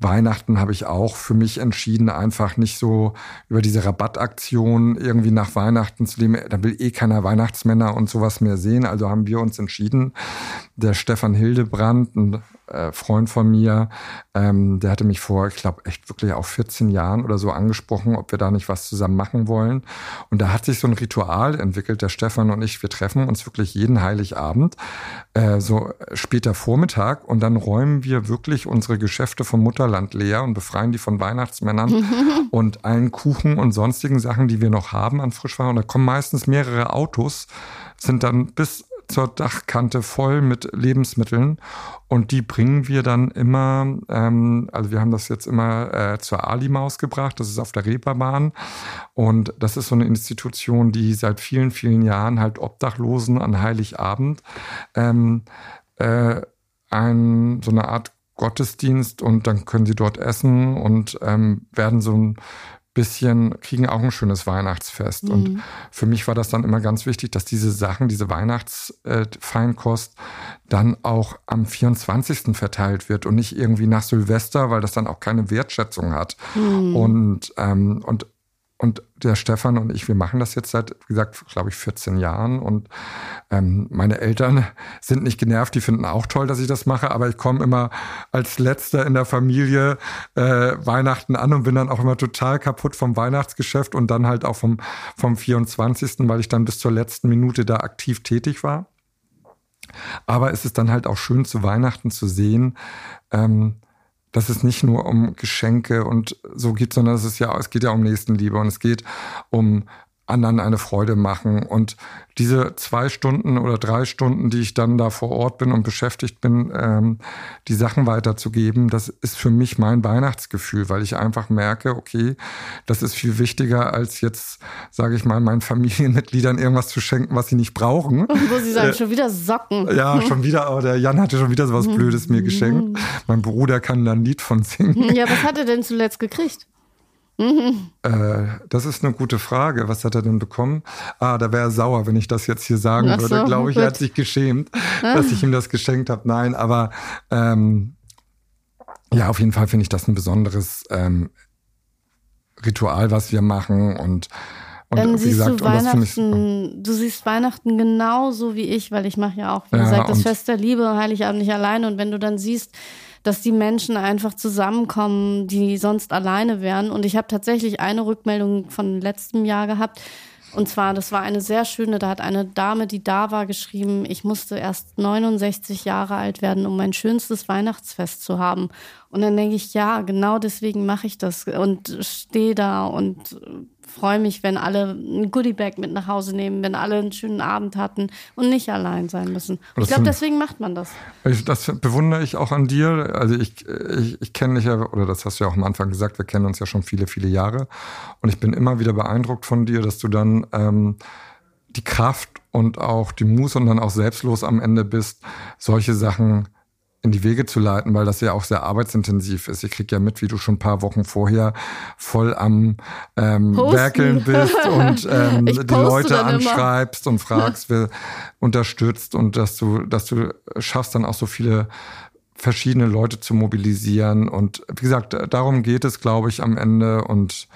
Weihnachten habe ich auch für mich entschieden, einfach nicht so über diese Rabattaktion irgendwie nach Weihnachten zu leben. Da will eh keiner Weihnachtsmänner und sowas mehr sehen. Also haben wir uns entschieden, der Stefan Hildebrand, ein äh, Freund von mir, ähm, der hatte mich vor, ich glaube, echt wirklich auch 14 Jahren oder so angesprochen, ob wir da nicht was zusammen machen wollen. Und da hat sich so ein Ritual entwickelt, der Stefan und ich, wir treffen uns wirklich jeden Heiligabend, äh, so später Vormittag und dann räumen wir wirklich unsere Geschäfte vom Mutterland leer und befreien die von Weihnachtsmännern [LAUGHS] und allen Kuchen und sonstigen Sachen, die wir noch haben an Frischwaren. Und da kommen meistens mehrere Autos, sind dann bis zur Dachkante voll mit Lebensmitteln. Und die bringen wir dann immer, ähm, also wir haben das jetzt immer äh, zur Ali-Maus gebracht, das ist auf der Reeperbahn. Und das ist so eine Institution, die seit vielen, vielen Jahren halt Obdachlosen an Heiligabend ähm, äh, ein, so eine Art Gottesdienst und dann können sie dort essen und ähm, werden so ein bisschen, kriegen auch ein schönes Weihnachtsfest. Mhm. Und für mich war das dann immer ganz wichtig, dass diese Sachen, diese Weihnachtsfeinkost dann auch am 24. verteilt wird und nicht irgendwie nach Silvester, weil das dann auch keine Wertschätzung hat. Mhm. Und, ähm, und und der Stefan und ich, wir machen das jetzt seit, wie gesagt, glaube ich, 14 Jahren. Und ähm, meine Eltern sind nicht genervt, die finden auch toll, dass ich das mache, aber ich komme immer als letzter in der Familie äh, Weihnachten an und bin dann auch immer total kaputt vom Weihnachtsgeschäft und dann halt auch vom, vom 24., weil ich dann bis zur letzten Minute da aktiv tätig war. Aber es ist dann halt auch schön zu Weihnachten zu sehen, ähm, dass es nicht nur um Geschenke und so geht, sondern es ist ja, es geht ja um Nächstenliebe und es geht um anderen eine Freude machen. Und diese zwei Stunden oder drei Stunden, die ich dann da vor Ort bin und beschäftigt bin, ähm, die Sachen weiterzugeben, das ist für mich mein Weihnachtsgefühl, weil ich einfach merke, okay, das ist viel wichtiger, als jetzt, sage ich mal, meinen Familienmitgliedern irgendwas zu schenken, was sie nicht brauchen. Und [LAUGHS] wo sie sagen, äh, schon wieder Socken. Ja, schon wieder, aber der Jan hatte schon wieder so was [LAUGHS] Blödes mir geschenkt. Mein Bruder kann da ein Lied von singen. Ja, was hat er denn zuletzt gekriegt? Mhm. Äh, das ist eine gute Frage. Was hat er denn bekommen? Ah, da wäre er sauer, wenn ich das jetzt hier sagen Ach würde. So, Glaube ich, gut. er hat sich geschämt, ah. dass ich ihm das geschenkt habe. Nein, aber ähm, ja, auf jeden Fall finde ich das ein besonderes ähm, Ritual, was wir machen und und Dann siehst gesagt, du Weihnachten, du siehst Weihnachten genauso wie ich, weil ich mache ja auch, wie ja, gesagt, das Fest der Liebe, Heiligabend nicht alleine. Und wenn du dann siehst, dass die Menschen einfach zusammenkommen, die sonst alleine wären. Und ich habe tatsächlich eine Rückmeldung von letztem Jahr gehabt. Und zwar, das war eine sehr schöne, da hat eine Dame, die da war, geschrieben, ich musste erst 69 Jahre alt werden, um mein schönstes Weihnachtsfest zu haben. Und dann denke ich, ja, genau deswegen mache ich das und stehe da und freue mich, wenn alle ein Goodiebag mit nach Hause nehmen, wenn alle einen schönen Abend hatten und nicht allein sein müssen. Ich glaube, deswegen macht man das. Das bewundere ich auch an dir. Also ich, ich, ich kenne dich ja, oder das hast du ja auch am Anfang gesagt, wir kennen uns ja schon viele, viele Jahre. Und ich bin immer wieder beeindruckt von dir, dass du dann ähm, die Kraft und auch die Muße und dann auch selbstlos am Ende bist, solche Sachen in die Wege zu leiten, weil das ja auch sehr arbeitsintensiv ist. Ich krieg ja mit, wie du schon ein paar Wochen vorher voll am ähm, Werkeln bist [LAUGHS] und ähm, die Leute anschreibst immer. und fragst, wer unterstützt und dass du, dass du schaffst dann auch so viele verschiedene Leute zu mobilisieren. Und wie gesagt, darum geht es, glaube ich, am Ende. Und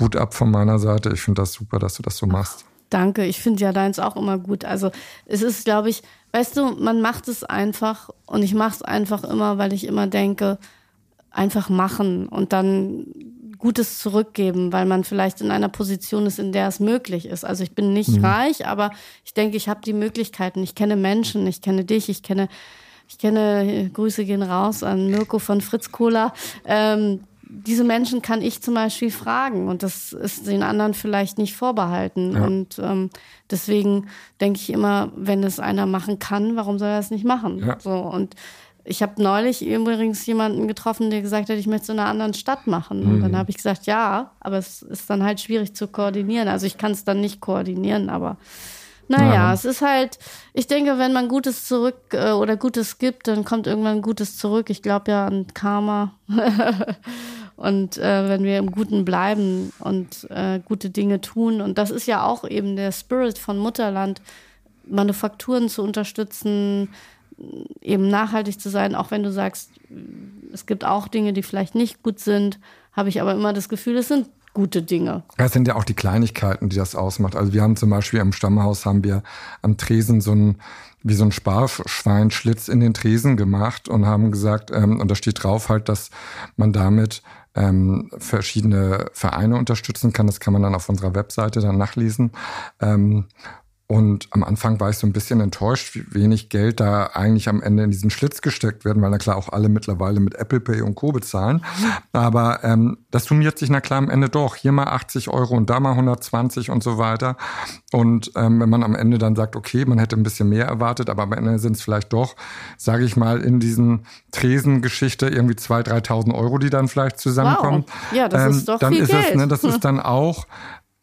Hut ab von meiner Seite. Ich finde das super, dass du das so machst. Danke, ich finde ja deins auch immer gut. Also es ist, glaube ich, weißt du, man macht es einfach und ich mache es einfach immer, weil ich immer denke, einfach machen und dann Gutes zurückgeben, weil man vielleicht in einer Position ist, in der es möglich ist. Also ich bin nicht mhm. reich, aber ich denke, ich habe die Möglichkeiten. Ich kenne Menschen, ich kenne dich, ich kenne, ich kenne, Grüße gehen raus an Mirko von Fritz Kohler. Ähm, diese Menschen kann ich zum Beispiel fragen und das ist den anderen vielleicht nicht vorbehalten. Ja. Und ähm, deswegen denke ich immer, wenn es einer machen kann, warum soll er es nicht machen? Ja. So und ich habe neulich übrigens jemanden getroffen, der gesagt hat, ich möchte es in einer anderen Stadt machen. Und dann mhm. habe ich gesagt, ja, aber es ist dann halt schwierig zu koordinieren. Also ich kann es dann nicht koordinieren, aber naja, ja. es ist halt, ich denke, wenn man Gutes zurück äh, oder Gutes gibt, dann kommt irgendwann Gutes zurück. Ich glaube ja an Karma. [LAUGHS] Und äh, wenn wir im Guten bleiben und äh, gute Dinge tun, und das ist ja auch eben der Spirit von Mutterland, Manufakturen zu unterstützen, eben nachhaltig zu sein, auch wenn du sagst, es gibt auch Dinge, die vielleicht nicht gut sind, habe ich aber immer das Gefühl, es sind gute Dinge. Es sind ja auch die Kleinigkeiten, die das ausmacht. Also wir haben zum Beispiel im Stammhaus haben wir am Tresen so ein wie so ein Sparschweinschlitz in den Tresen gemacht und haben gesagt, ähm, und da steht drauf halt, dass man damit ähm, verschiedene Vereine unterstützen kann. Das kann man dann auf unserer Webseite dann nachlesen. Ähm, und am Anfang war ich so ein bisschen enttäuscht, wie wenig Geld da eigentlich am Ende in diesen Schlitz gesteckt werden, weil na klar auch alle mittlerweile mit Apple Pay und Co. bezahlen. Aber ähm, das summiert sich na klar am Ende doch. Hier mal 80 Euro und da mal 120 und so weiter. Und ähm, wenn man am Ende dann sagt, okay, man hätte ein bisschen mehr erwartet, aber am Ende sind es vielleicht doch, sage ich mal, in diesen Tresengeschichte irgendwie 2.000, 3.000 Euro, die dann vielleicht zusammenkommen. Wow. Ja, das ähm, ist doch dann viel ist Geld. Es, ne, das ist dann [LAUGHS] auch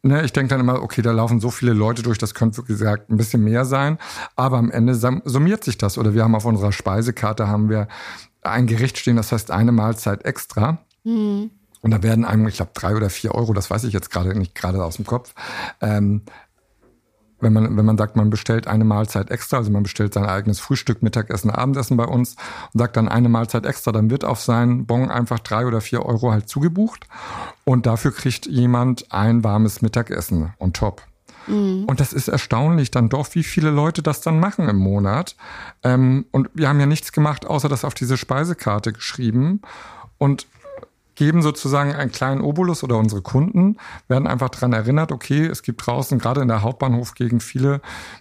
Ne, ich denke dann immer, okay, da laufen so viele Leute durch, das könnte, wie gesagt, ein bisschen mehr sein. Aber am Ende summiert sich das. Oder wir haben auf unserer Speisekarte haben wir ein Gericht stehen, das heißt eine Mahlzeit extra. Mhm. Und da werden einem, ich glaube, drei oder vier Euro, das weiß ich jetzt gerade nicht gerade aus dem Kopf, ähm, wenn man, wenn man sagt, man bestellt eine Mahlzeit extra, also man bestellt sein eigenes Frühstück, Mittagessen, Abendessen bei uns und sagt dann eine Mahlzeit extra, dann wird auf seinen Bon einfach drei oder vier Euro halt zugebucht und dafür kriegt jemand ein warmes Mittagessen on top. Mhm. Und das ist erstaunlich dann doch, wie viele Leute das dann machen im Monat. Ähm, und wir haben ja nichts gemacht, außer das auf diese Speisekarte geschrieben. Und geben sozusagen einen kleinen Obolus oder unsere Kunden werden einfach dran erinnert, okay, es gibt draußen gerade in der Hauptbahnhofgegend viele,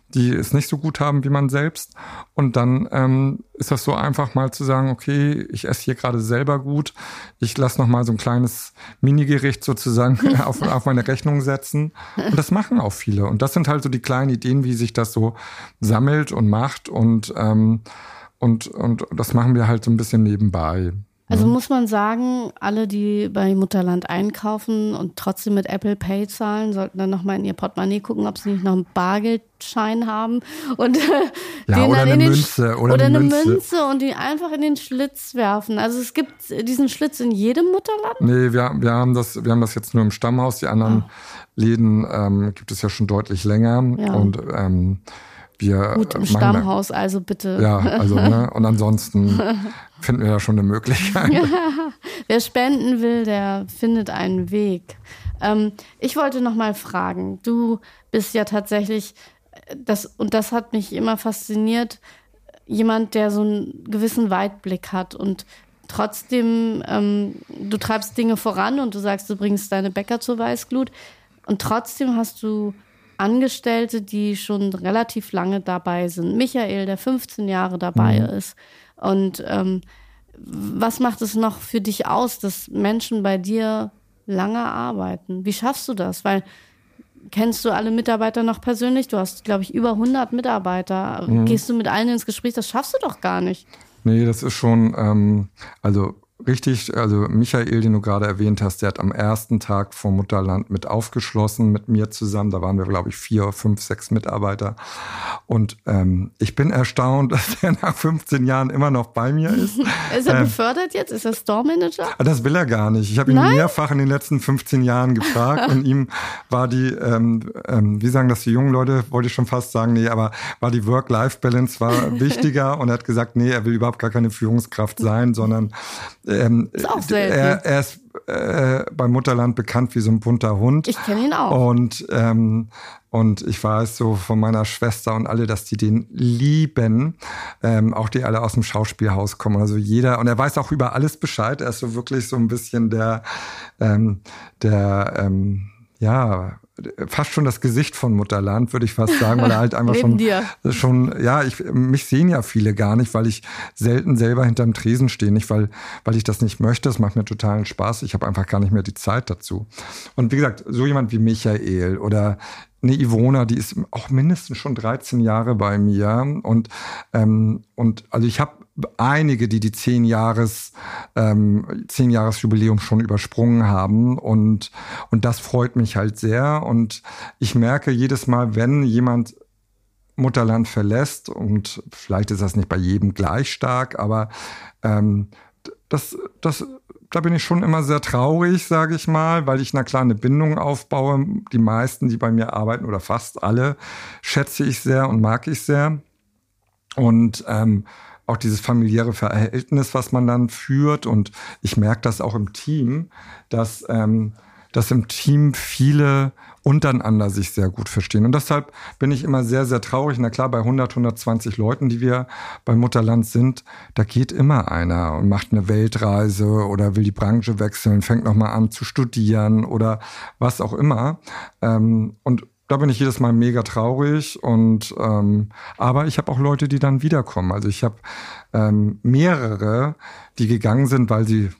die es nicht so gut haben wie man selbst. Und dann ähm, ist das so einfach mal zu sagen, okay, ich esse hier gerade selber gut, ich lasse noch mal so ein kleines Minigericht sozusagen [LAUGHS] auf, auf meine Rechnung setzen. Und das machen auch viele. Und das sind halt so die kleinen Ideen, wie sich das so sammelt und macht. Und, ähm, und, und das machen wir halt so ein bisschen nebenbei. Also muss man sagen, alle, die bei Mutterland einkaufen und trotzdem mit Apple Pay zahlen, sollten dann nochmal in ihr Portemonnaie gucken, ob sie nicht noch einen Bargeldschein haben und äh, ja, den oder dann eine in den Münze, oder oder eine Münze. Münze und die einfach in den Schlitz werfen. Also es gibt diesen Schlitz in jedem Mutterland. Nee, wir, wir, haben das, wir haben das jetzt nur im Stammhaus. Die anderen Läden ähm, gibt es ja schon deutlich länger. Ja. Und ähm, wir Gut, im Stammhaus, also bitte. Ja, also, ne? [LAUGHS] Und ansonsten finden wir da schon eine Möglichkeit. Wer spenden will, der findet einen Weg. Ähm, ich wollte noch mal fragen, du bist ja tatsächlich, das, und das hat mich immer fasziniert, jemand, der so einen gewissen Weitblick hat und trotzdem, ähm, du treibst Dinge voran und du sagst, du bringst deine Bäcker zur Weißglut und trotzdem hast du Angestellte, die schon relativ lange dabei sind. Michael, der 15 Jahre dabei ist. Und ähm, was macht es noch für dich aus, dass Menschen bei dir lange arbeiten? Wie schaffst du das? Weil kennst du alle Mitarbeiter noch persönlich? Du hast, glaube ich, über 100 Mitarbeiter. Gehst du mit allen ins Gespräch? Das schaffst du doch gar nicht. Nee, das ist schon, ähm, also richtig, also Michael, den du gerade erwähnt hast, der hat am ersten Tag vom Mutterland mit aufgeschlossen, mit mir zusammen. Da waren wir, glaube ich, vier, fünf, sechs Mitarbeiter. Und ähm, ich bin erstaunt, [LAUGHS] dass er nach 15 Jahren immer noch bei mir ist. [LAUGHS] Ist er befördert jetzt? Ist er Store Manager? Ah, Das will er gar nicht. Ich habe ihn Nein? mehrfach in den letzten 15 Jahren gefragt und ihm war die, ähm, ähm, wie sagen das die jungen Leute, wollte ich schon fast sagen, nee, aber war die Work-Life-Balance war [LAUGHS] wichtiger und er hat gesagt, nee, er will überhaupt gar keine Führungskraft sein, sondern ähm, Ist auch selten. er, er ist äh, beim Mutterland bekannt wie so ein bunter Hund. Ich kenne ihn auch. Und, ähm, und ich weiß so von meiner Schwester und alle, dass die den lieben. Ähm, auch die alle aus dem Schauspielhaus kommen. Also jeder, und er weiß auch über alles Bescheid. Er ist so wirklich so ein bisschen der, ähm, der, ähm, ja, fast schon das Gesicht von Mutterland, würde ich fast sagen, weil er halt [LAUGHS] einfach schon, dir. schon, ja, ich, mich sehen ja viele gar nicht, weil ich selten selber hinterm Tresen stehe, nicht weil, weil ich das nicht möchte. Das macht mir totalen Spaß. Ich habe einfach gar nicht mehr die Zeit dazu. Und wie gesagt, so jemand wie Michael oder eine Ivona, die ist auch mindestens schon 13 Jahre bei mir. Und, ähm, und also ich habe einige, die die 10 Jahres, ähm, 10 Jahres Jubiläum schon übersprungen haben. Und, und das freut mich halt sehr. Und ich merke jedes Mal, wenn jemand Mutterland verlässt, und vielleicht ist das nicht bei jedem gleich stark, aber ähm, das, das, da bin ich schon immer sehr traurig, sage ich mal, weil ich eine Bindung aufbaue. Die meisten, die bei mir arbeiten oder fast alle, schätze ich sehr und mag ich sehr. Und ähm, auch dieses familiäre Verhältnis, was man dann führt. Und ich merke das auch im Team, dass, ähm, dass im Team viele untereinander sich sehr gut verstehen. Und deshalb bin ich immer sehr, sehr traurig. Na klar, bei 100, 120 Leuten, die wir beim Mutterland sind, da geht immer einer und macht eine Weltreise oder will die Branche wechseln, fängt nochmal an zu studieren oder was auch immer. Ähm, und da bin ich jedes Mal mega traurig und ähm, aber ich habe auch Leute, die dann wiederkommen. Also ich habe ähm, mehrere, die gegangen sind, weil sie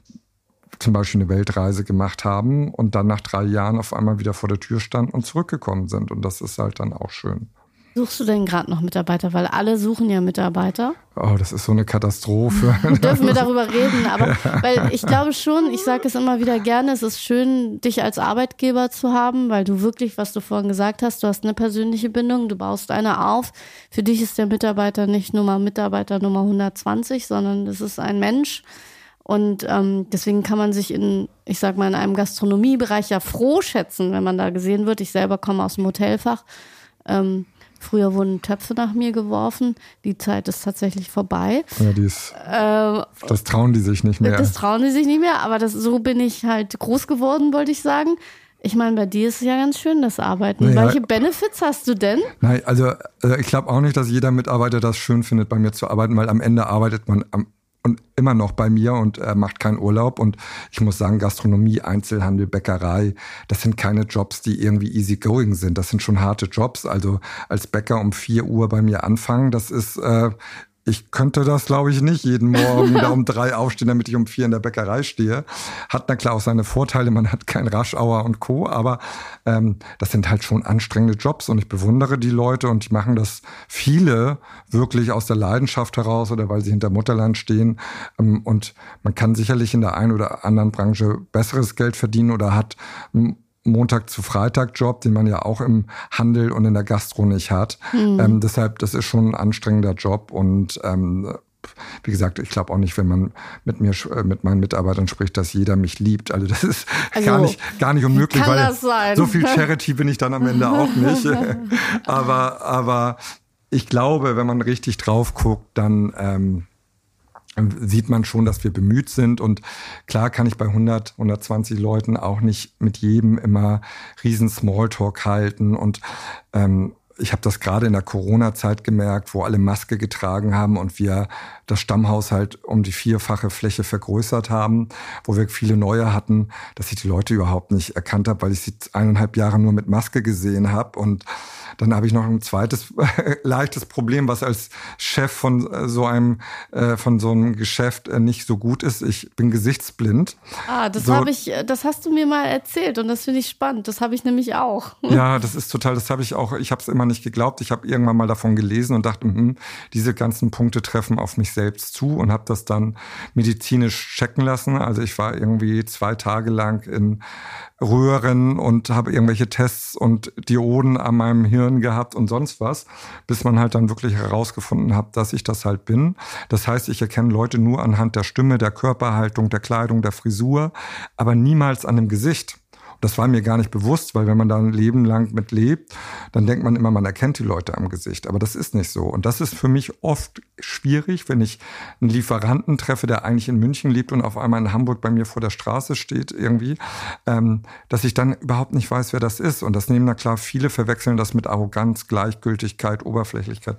zum Beispiel eine Weltreise gemacht haben und dann nach drei Jahren auf einmal wieder vor der Tür standen und zurückgekommen sind. Und das ist halt dann auch schön. Suchst du denn gerade noch Mitarbeiter? Weil alle suchen ja Mitarbeiter. Oh, das ist so eine Katastrophe. [LAUGHS] Dürfen wir darüber reden? Aber [LAUGHS] weil ich glaube schon, ich sage es immer wieder gerne, es ist schön, dich als Arbeitgeber zu haben, weil du wirklich, was du vorhin gesagt hast, du hast eine persönliche Bindung, du baust eine auf. Für dich ist der Mitarbeiter nicht Nummer Mitarbeiter Nummer 120, sondern es ist ein Mensch. Und ähm, deswegen kann man sich in, ich sag mal, in einem Gastronomiebereich ja froh schätzen, wenn man da gesehen wird. Ich selber komme aus dem Hotelfach. Ähm, früher wurden Töpfe nach mir geworfen. Die Zeit ist tatsächlich vorbei. ja, die ist, Ähm, das trauen die sich nicht mehr. das trauen die sich nicht mehr, aber das, so bin ich halt groß geworden, wollte ich sagen. Ich meine, bei dir ist es ja ganz schön, das Arbeiten. Naja. Welche Benefits hast du denn? Nein, also äh, ich glaube auch nicht, dass jeder Mitarbeiter das schön findet, bei mir zu arbeiten, weil am Ende arbeitet man am und immer noch bei mir und äh, macht keinen Urlaub. Und ich muss sagen, Gastronomie, Einzelhandel, Bäckerei, das sind keine Jobs, die irgendwie easy going sind. Das sind schon harte Jobs. Also als Bäcker um vier Uhr bei mir anfangen, das ist äh, ich könnte das, glaube ich, nicht jeden [LAUGHS] Morgen da um drei aufstehen, damit ich um vier in der Bäckerei stehe. Hat na klar auch seine Vorteile, man hat kein Raschauer und Co., aber ähm, das sind halt schon anstrengende Jobs und ich bewundere die Leute und die machen das viele wirklich aus der Leidenschaft heraus oder weil sie hinter Mutterland stehen. Ähm, und man kann sicherlich in der einen oder anderen Branche besseres Geld verdienen oder hat Montag zu Freitag Job, den man ja auch im Handel und in der Gastro nicht hat. Mhm. Ähm, deshalb, das ist schon ein anstrengender Job und ähm, wie gesagt, ich glaube auch nicht, wenn man mit mir, äh, mit meinen Mitarbeitern spricht, dass jeder mich liebt. Also das ist [LAUGHS] also, gar nicht, gar nicht unmöglich, weil so viel [LAUGHS] Charity bin ich dann am Ende auch nicht. [LAUGHS] aber, aber ich glaube, wenn man richtig drauf guckt, dann ähm, sieht man schon, dass wir bemüht sind. Und klar kann ich bei 100, 120 Leuten auch nicht mit jedem immer riesen Smalltalk halten. Und ähm, ich habe das gerade in der Corona-Zeit gemerkt, wo alle Maske getragen haben und wir das Stammhaushalt um die vierfache Fläche vergrößert haben, wo wir viele neue hatten, dass ich die Leute überhaupt nicht erkannt habe, weil ich sie eineinhalb Jahre nur mit Maske gesehen habe und dann habe ich noch ein zweites [LAUGHS] leichtes Problem, was als Chef von äh, so einem äh, von so einem Geschäft äh, nicht so gut ist. Ich bin gesichtsblind. Ah, das so, habe ich, das hast du mir mal erzählt und das finde ich spannend. Das habe ich nämlich auch. [LAUGHS] Ja, das ist total. Das habe ich auch. Ich habe es immer nicht geglaubt. Ich habe irgendwann mal davon gelesen und dachte, hm, diese ganzen Punkte treffen auf mich selbst zu und habe das dann medizinisch checken lassen. Also ich war irgendwie zwei Tage lang in Röhren und habe irgendwelche Tests und Dioden an meinem Hirn gehabt und sonst was, bis man halt dann wirklich herausgefunden hat, dass ich das halt bin. Das heißt, ich erkenne Leute nur anhand der Stimme, der Körperhaltung, der Kleidung, der Frisur, aber niemals an dem Gesicht. Das war mir gar nicht bewusst, weil wenn man da ein Leben lang mit lebt, dann denkt man immer, man erkennt die Leute am Gesicht. Aber das ist nicht so. Und das ist für mich oft schwierig, wenn ich einen Lieferanten treffe, der eigentlich in München lebt und auf einmal in Hamburg bei mir vor der Straße steht irgendwie, ähm, dass ich dann überhaupt nicht weiß, wer das ist. Und das nehmen na klar viele verwechseln das mit Arroganz, Gleichgültigkeit, Oberflächlichkeit.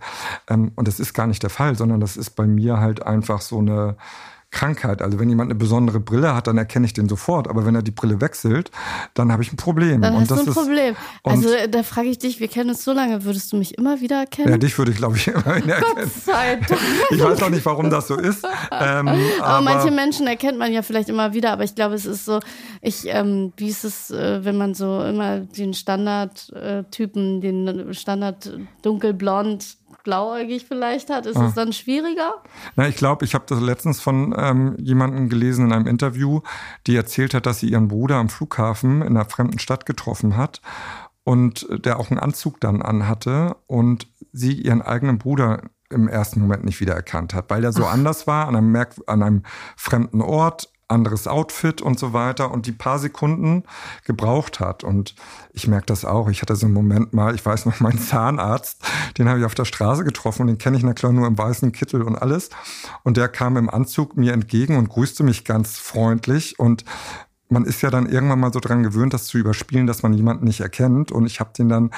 Ähm, und das ist gar nicht der Fall, sondern das ist bei mir halt einfach so eine Krankheit. Also wenn jemand eine besondere Brille hat, dann erkenne ich den sofort. Aber wenn er die Brille wechselt, dann habe ich ein Problem. Dann und hast das du ein Problem. also da frage ich dich, wir kennen uns so lange, würdest du mich immer wieder erkennen? Ja, dich würde ich, glaube ich, immer [LAUGHS] wieder erkennen. Gott sei Dank. Ich weiß auch nicht, warum das so ist. Ähm, aber, aber, manche Menschen erkennt man ja vielleicht immer wieder. Aber ich glaube, es ist so, ich, ähm, wie ist es, äh, wenn man so immer den Standardtypen, äh, den Standard dunkelblond blauäugig vielleicht hat, ist ah. es dann schwieriger? Na, ich glaube, ich habe das letztens von ähm, jemandem gelesen in einem Interview, die erzählt hat, dass sie ihren Bruder am Flughafen in einer fremden Stadt getroffen hat und der auch einen Anzug dann anhatte und sie ihren eigenen Bruder im ersten Moment nicht wiedererkannt hat, weil er so Ach. anders war, an einem, an einem fremden Ort, anderes Outfit und so weiter und die paar Sekunden gebraucht hat. Und ich merke das auch. Ich hatte so einen Moment mal, ich weiß noch, meinen Zahnarzt, den habe ich auf der Straße getroffen und den kenne ich na klar nur im weißen Kittel und alles. Und der kam im Anzug mir entgegen und grüßte mich ganz freundlich und man ist ja dann irgendwann mal so dran gewöhnt, das zu überspielen, dass man jemanden nicht erkennt. Und ich habe den dann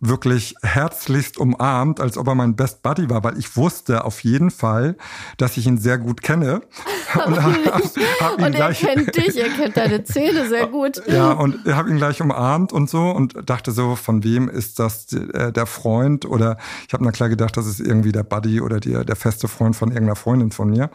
wirklich herzlichst umarmt, als ob er mein Best Buddy war, weil ich wusste auf jeden Fall, dass ich ihn sehr gut kenne. [LAUGHS] und, hab, hab und er kennt dich, er kennt deine [LAUGHS] Zähne sehr gut. Ja, und ich habe ihn gleich umarmt und so und dachte so, von wem ist das äh, der Freund? Oder ich habe na klar gedacht, das ist irgendwie der Buddy oder der, der feste Freund von irgendeiner Freundin von mir.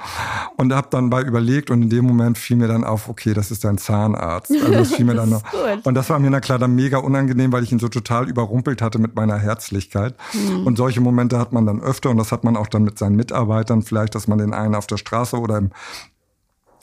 Und habe dann bei überlegt und in dem Moment fiel mir dann auf, okay, das ist dein Zahnarzt. Also das fiel mir [LAUGHS] dann noch. Und das war mir na klar dann mega unangenehm, weil ich ihn so total überrumpelt hatte hatte mit meiner Herzlichkeit. Mhm. Und solche Momente hat man dann öfter und das hat man auch dann mit seinen Mitarbeitern vielleicht, dass man den einen auf der Straße oder im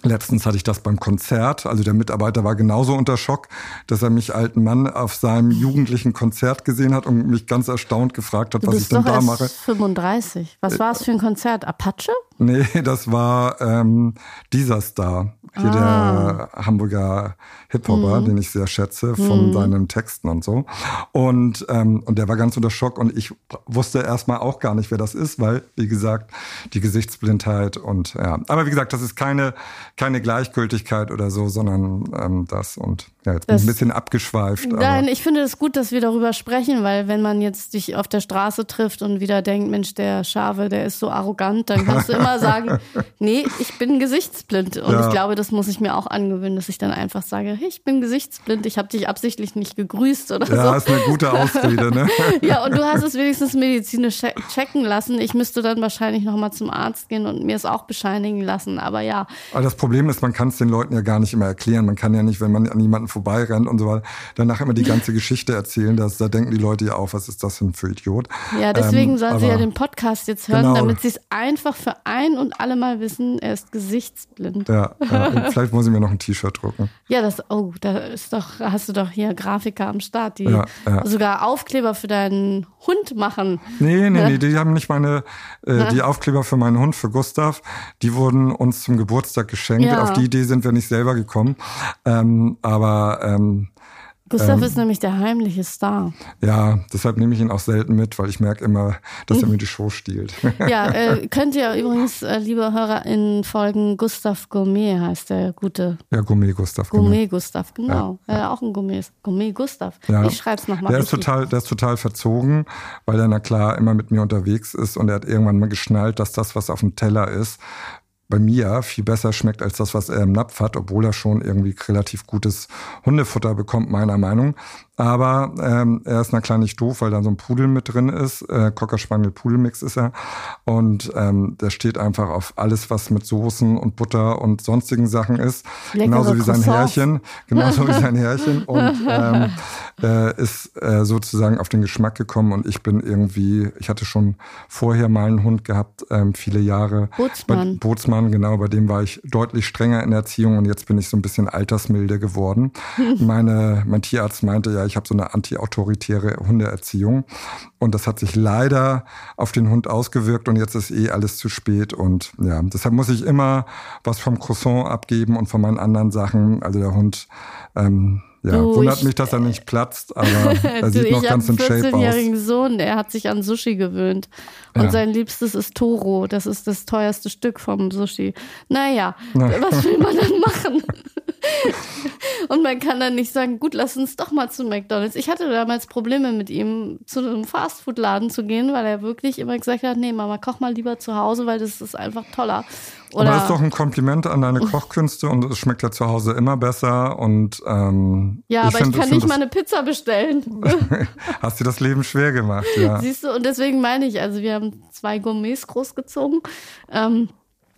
Letztens hatte ich das beim Konzert. Also der Mitarbeiter war genauso unter Schock, dass er mich alten Mann auf seinem jugendlichen Konzert gesehen hat und mich ganz erstaunt gefragt hat, was ich denn da mache. 35. Was war es für ein Konzert? Apache? Nee, das war ähm, dieser Star. Hier ah. der Hamburger Hip-Hopper, mhm. den ich sehr schätze, von mhm. seinen Texten und so. Und, ähm, und der war ganz unter Schock und ich wusste erstmal auch gar nicht, wer das ist, weil, wie gesagt, die Gesichtsblindheit und ja. Aber wie gesagt, das ist keine, keine Gleichgültigkeit oder so, sondern ähm, das und Ja, jetzt bin ich ein bisschen abgeschweift. Nein, ich finde es gut, dass wir darüber sprechen, weil wenn man jetzt dich auf der Straße trifft und wieder denkt, Mensch, der Schave, der ist so arrogant, dann kannst du immer sagen, [LAUGHS] nee, ich bin gesichtsblind. Und ja. ich glaube, das muss ich mir auch angewöhnen, dass ich dann einfach sage, hey, ich bin gesichtsblind, ich habe dich absichtlich nicht gegrüßt oder ja, so. Ja, ist eine gute Ausrede, ne? [LAUGHS] ja, und du hast es wenigstens medizinisch checken lassen. Ich müsste dann wahrscheinlich nochmal zum Arzt gehen und mir es auch bescheinigen lassen, aber ja. Aber das Problem ist, man kann es den Leuten ja gar nicht immer erklären. Man kann ja nicht, wenn man an jemanden vorbeirennt und so weiter, danach immer die ganze Geschichte erzählen. Dass, da denken die Leute ja auch, was ist das denn für Idiot? Ja, deswegen ähm, sollen sie ja den Podcast jetzt hören, genau. damit sie es einfach für ein und alle Mal wissen, er ist gesichtsblind. Ja, ja [LAUGHS] vielleicht muss ich mir noch ein T-Shirt drucken. Ja, das, oh, da ist doch, hast du doch hier Grafiker am Start, die ja, ja. sogar Aufkleber für deinen Hund machen. Nee, nee, nee, die haben nicht meine, äh, die Aufkleber für meinen Hund, für Gustav, die wurden uns zum Geburtstag geschenkt. Auf die Idee sind wir nicht selber gekommen. Ähm, aber ähm, Gustav ähm, ist nämlich der heimliche Star. Ja, deshalb nehme ich ihn auch selten mit, weil ich merke immer, dass er mir die Show stiehlt. [LAUGHS] Ja, äh, [LAUGHS] könnt ihr übrigens, äh, liebe HörerInnen, folgen. Gustav Gourmet heißt der gute. Ja, Gourmet Gustav. Gourmet genau. Gustav, genau. Ja, ja. Äh, auch ein Gourmet. Gourmet Gustav. Ja. Ich schreibe es nochmal. Der ist total, der ist total verzogen, weil er na klar immer mit mir unterwegs ist und er hat irgendwann mal geschnallt, dass das, was auf dem Teller ist, bei mir viel besser schmeckt als das, was er im Napf hat, obwohl er schon irgendwie relativ gutes Hundefutter bekommt, meiner Meinung. Aber ähm, er ist na klar nicht doof, weil da so ein Pudel mit drin ist. Äh, Cocker Spaniel Pudelmix ist er. Und ähm, der steht einfach auf alles, was mit Soßen und Butter und sonstigen Sachen ist. Leckere genauso wie sein Härchen. Genauso wie sein [LAUGHS] Härchen. Und ähm, äh, ist äh, sozusagen auf den Geschmack gekommen. Und ich bin irgendwie, ich hatte schon vorher mal einen Hund gehabt, ähm, viele Jahre. Bootsmann. Bei, Bootsmann, genau. Bei dem war ich deutlich strenger in der Erziehung und jetzt bin ich so ein bisschen altersmilde geworden. [LAUGHS] Meine, mein Tierarzt meinte ja, ich habe so eine anti-autoritäre Hundeerziehung. Und das hat sich leider auf den Hund ausgewirkt und jetzt ist eh alles zu spät. Und ja, deshalb muss ich immer was vom Croissant abgeben und von meinen anderen Sachen. Also der Hund ähm, ja, du, wundert ich, mich, dass er nicht platzt, aber [LAUGHS] er sieht noch ganz in Shape aus. Ich habe einen 14-jährigen Sohn, der hat sich an Sushi gewöhnt. Und ja. sein Liebstes ist Toro. Das ist das teuerste Stück vom Sushi. Naja, Na. was will man dann machen? [LAUGHS] Und man kann dann nicht sagen, gut, lass uns doch mal zu McDonalds. Ich hatte damals Probleme mit ihm, zu einem Fastfood-Laden zu gehen, weil er wirklich immer gesagt hat, nee, Mama, koch mal lieber zu Hause, weil das ist einfach toller. Oder Aber das ist doch ein Kompliment an deine Kochkünste und es schmeckt ja zu Hause immer besser. Und ähm, ja, aber ich, find, ich kann nicht mal eine Pizza bestellen. [LAUGHS] Hast dir das Leben schwer gemacht, ja. Siehst du, und deswegen meine ich, also wir haben zwei Gourmets großgezogen. Ähm,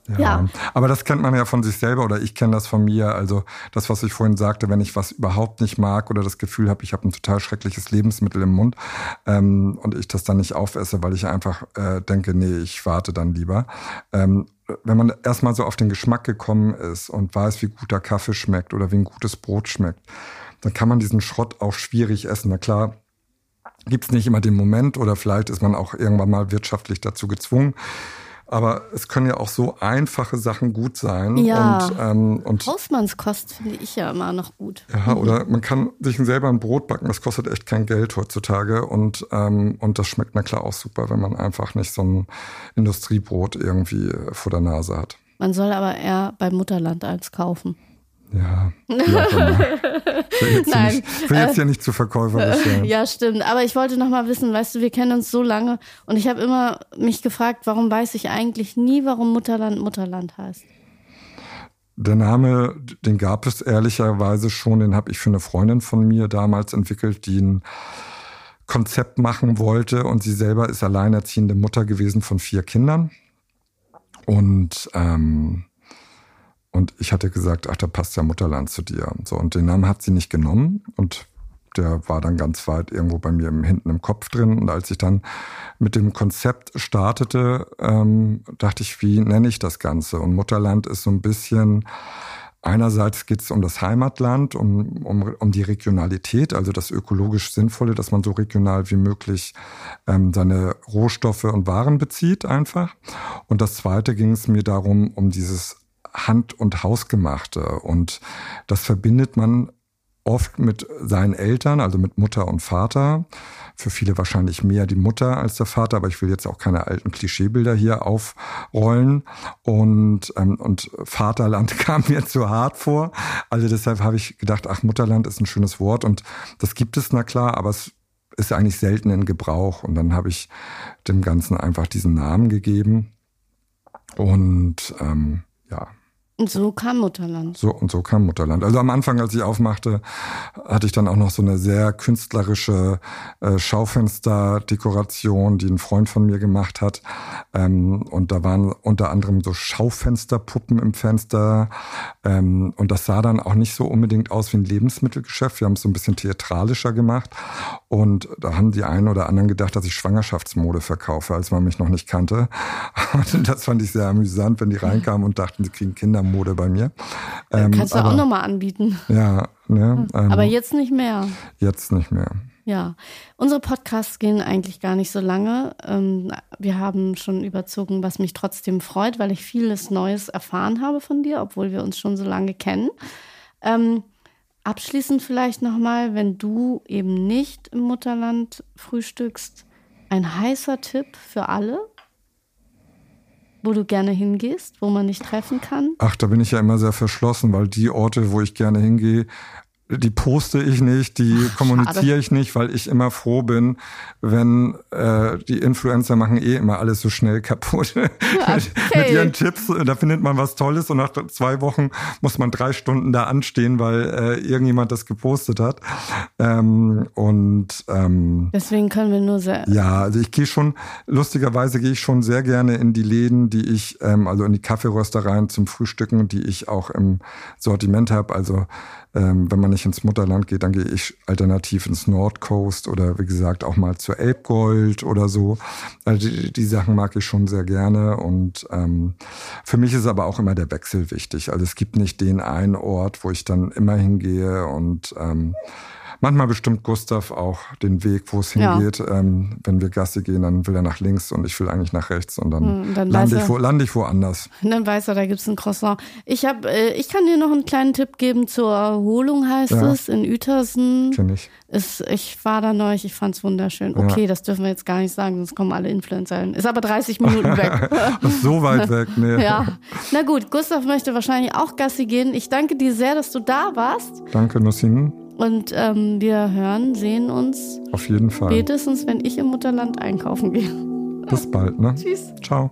ja, ja, aber das kennt man ja von sich selber oder ich kenne das von mir. Also das, was ich vorhin sagte, wenn ich was überhaupt nicht mag oder das Gefühl habe, ich habe ein total schreckliches Lebensmittel im Mund ähm, und ich das dann nicht aufesse, weil ich einfach äh, denke, nee, ich warte dann lieber. Ähm, wenn man erstmal so auf den Geschmack gekommen ist und weiß, wie guter Kaffee schmeckt oder wie ein gutes Brot schmeckt, dann kann man diesen Schrott auch schwierig essen. Na klar, gibt's nicht immer den Moment oder vielleicht ist man auch irgendwann mal wirtschaftlich dazu gezwungen. Aber es können ja auch so einfache Sachen gut sein. Ja. Und, ähm, und Hausmannskost finde ich ja immer noch gut. Ja, oder man kann sich selber ein Brot backen. Das kostet echt kein Geld heutzutage. Und, ähm, und das schmeckt na klar auch super, wenn man einfach nicht so ein Industriebrot irgendwie vor der Nase hat. Man soll aber eher beim Mutterland eins kaufen. Ja, [LAUGHS] Nein. ich will jetzt ja nicht zu verkäuferisch sein. [LAUGHS] Ja, stimmt. Aber ich wollte noch mal wissen, weißt du, wir kennen uns so lange und ich habe immer mich gefragt, warum weiß ich eigentlich nie, warum Mutterland Mutterland heißt. Der Name, den gab es ehrlicherweise schon, den habe ich für eine Freundin von mir damals entwickelt, die ein Konzept machen wollte und sie selber ist alleinerziehende Mutter gewesen von vier Kindern. Und ähm, und ich hatte gesagt, ach, da passt ja Mutterland zu dir. So, und den Namen hat sie nicht genommen und der war dann ganz weit irgendwo bei mir hinten im Kopf drin. Und als ich dann mit dem Konzept startete, ähm, dachte ich, wie nenne ich das Ganze? Und Mutterland ist so ein bisschen, einerseits geht es um das Heimatland, um, um, um die Regionalität, also das ökologisch Sinnvolle, dass man so regional wie möglich ähm, seine Rohstoffe und Waren bezieht einfach. Und das Zweite ging es mir darum, um dieses Hand- und Hausgemachte. Und das verbindet man oft mit seinen Eltern, also mit Mutter und Vater. Für viele wahrscheinlich mehr die Mutter als der Vater, aber ich will jetzt auch keine alten Klischeebilder hier aufrollen. Und, ähm, und Vaterland [LAUGHS] kam mir zu hart vor. Also deshalb habe ich gedacht, ach, Mutterland ist ein schönes Wort und das gibt es, na klar, aber es ist eigentlich selten in Gebrauch. Und dann habe ich dem Ganzen einfach diesen Namen gegeben. Und ähm, ja, und so kam Mutterland. So und so kam Mutterland. Also am Anfang, als ich aufmachte, hatte ich dann auch noch so eine sehr künstlerische äh, Schaufensterdekoration, die ein Freund von mir gemacht hat. Ähm, und da waren unter anderem so Schaufensterpuppen im Fenster. Ähm, und das sah dann auch nicht so unbedingt aus wie ein Lebensmittelgeschäft. Wir haben es so ein bisschen theatralischer gemacht. Und da haben die einen oder anderen gedacht, dass ich Schwangerschaftsmode verkaufe, als man mich noch nicht kannte. [LAUGHS] Und das fand ich sehr amüsant, wenn die reinkamen und dachten, sie kriegen Kinder Mode bei mir. Ähm, Kannst du aber, auch nochmal anbieten. Ja, ne, ähm, aber jetzt nicht mehr. Jetzt nicht mehr. Ja, unsere Podcasts gehen eigentlich gar nicht so lange. Ähm, wir haben schon überzogen, was mich trotzdem freut, weil ich vieles Neues erfahren habe von dir, obwohl wir uns schon so lange kennen. Ähm, abschließend vielleicht nochmal, wenn du eben nicht im Mutterland frühstückst, ein heißer Tipp für alle, wo du gerne hingehst, wo man dich treffen kann? Ach, da bin ich ja immer sehr verschlossen, weil die Orte, wo ich gerne hingehe, die poste ich nicht, die kommuniziere ich nicht, weil ich immer froh bin, wenn äh, die Influencer machen eh immer alles so schnell kaputt. [LAUGHS] Okay. mit, ihren Tipps, da findet man was Tolles und nach zwei Wochen muss man drei Stunden da anstehen, weil äh, irgendjemand das gepostet hat. Ähm, und ähm, deswegen können wir nur sehr. Ja, also ich gehe schon, lustigerweise gehe ich schon sehr gerne in die Läden, die ich, ähm, also in die Kaffeeröstereien zum Frühstücken, die ich auch im Sortiment habe. Also ähm, wenn man nicht ins Mutterland geht, dann gehe ich alternativ ins Nordcoast oder wie gesagt auch mal zur Elbgold oder so. Also die, die Sachen mag ich schon sehr gerne und ähm, für mich ist aber auch immer der Wechsel wichtig. Also es gibt nicht den einen Ort, wo ich dann immer hingehe und ähm, Manchmal bestimmt Gustav auch den Weg, wo es hingeht. Ja. Ähm, wenn wir Gassi gehen, dann will er nach links und ich will eigentlich nach rechts und dann, hm, dann lande, ich wo, lande ich woanders. [LAUGHS] Dann weiß er, da gibt es ein Croissant. Ich, hab, äh, ich kann dir noch einen kleinen Tipp geben zur Erholung, heißt ja. es, in Uetersen. Kenn ich. Ist, ich war da neulich, ich fand es wunderschön. Okay, ja. das dürfen wir jetzt gar nicht sagen, sonst kommen alle Influencer hin. Ist aber 30 Minuten [LAUGHS] weg. so weit [LAUGHS] weg, nee. Ja. Na gut, Gustav möchte wahrscheinlich auch Gassi gehen. Ich danke dir sehr, dass du da warst. Danke, Nussin. Und ähm, wir hören, sehen uns. Auf jeden Fall. Spätestens, wenn ich im Mutterland einkaufen gehe. Bis bald, ne? Tschüss. Ciao.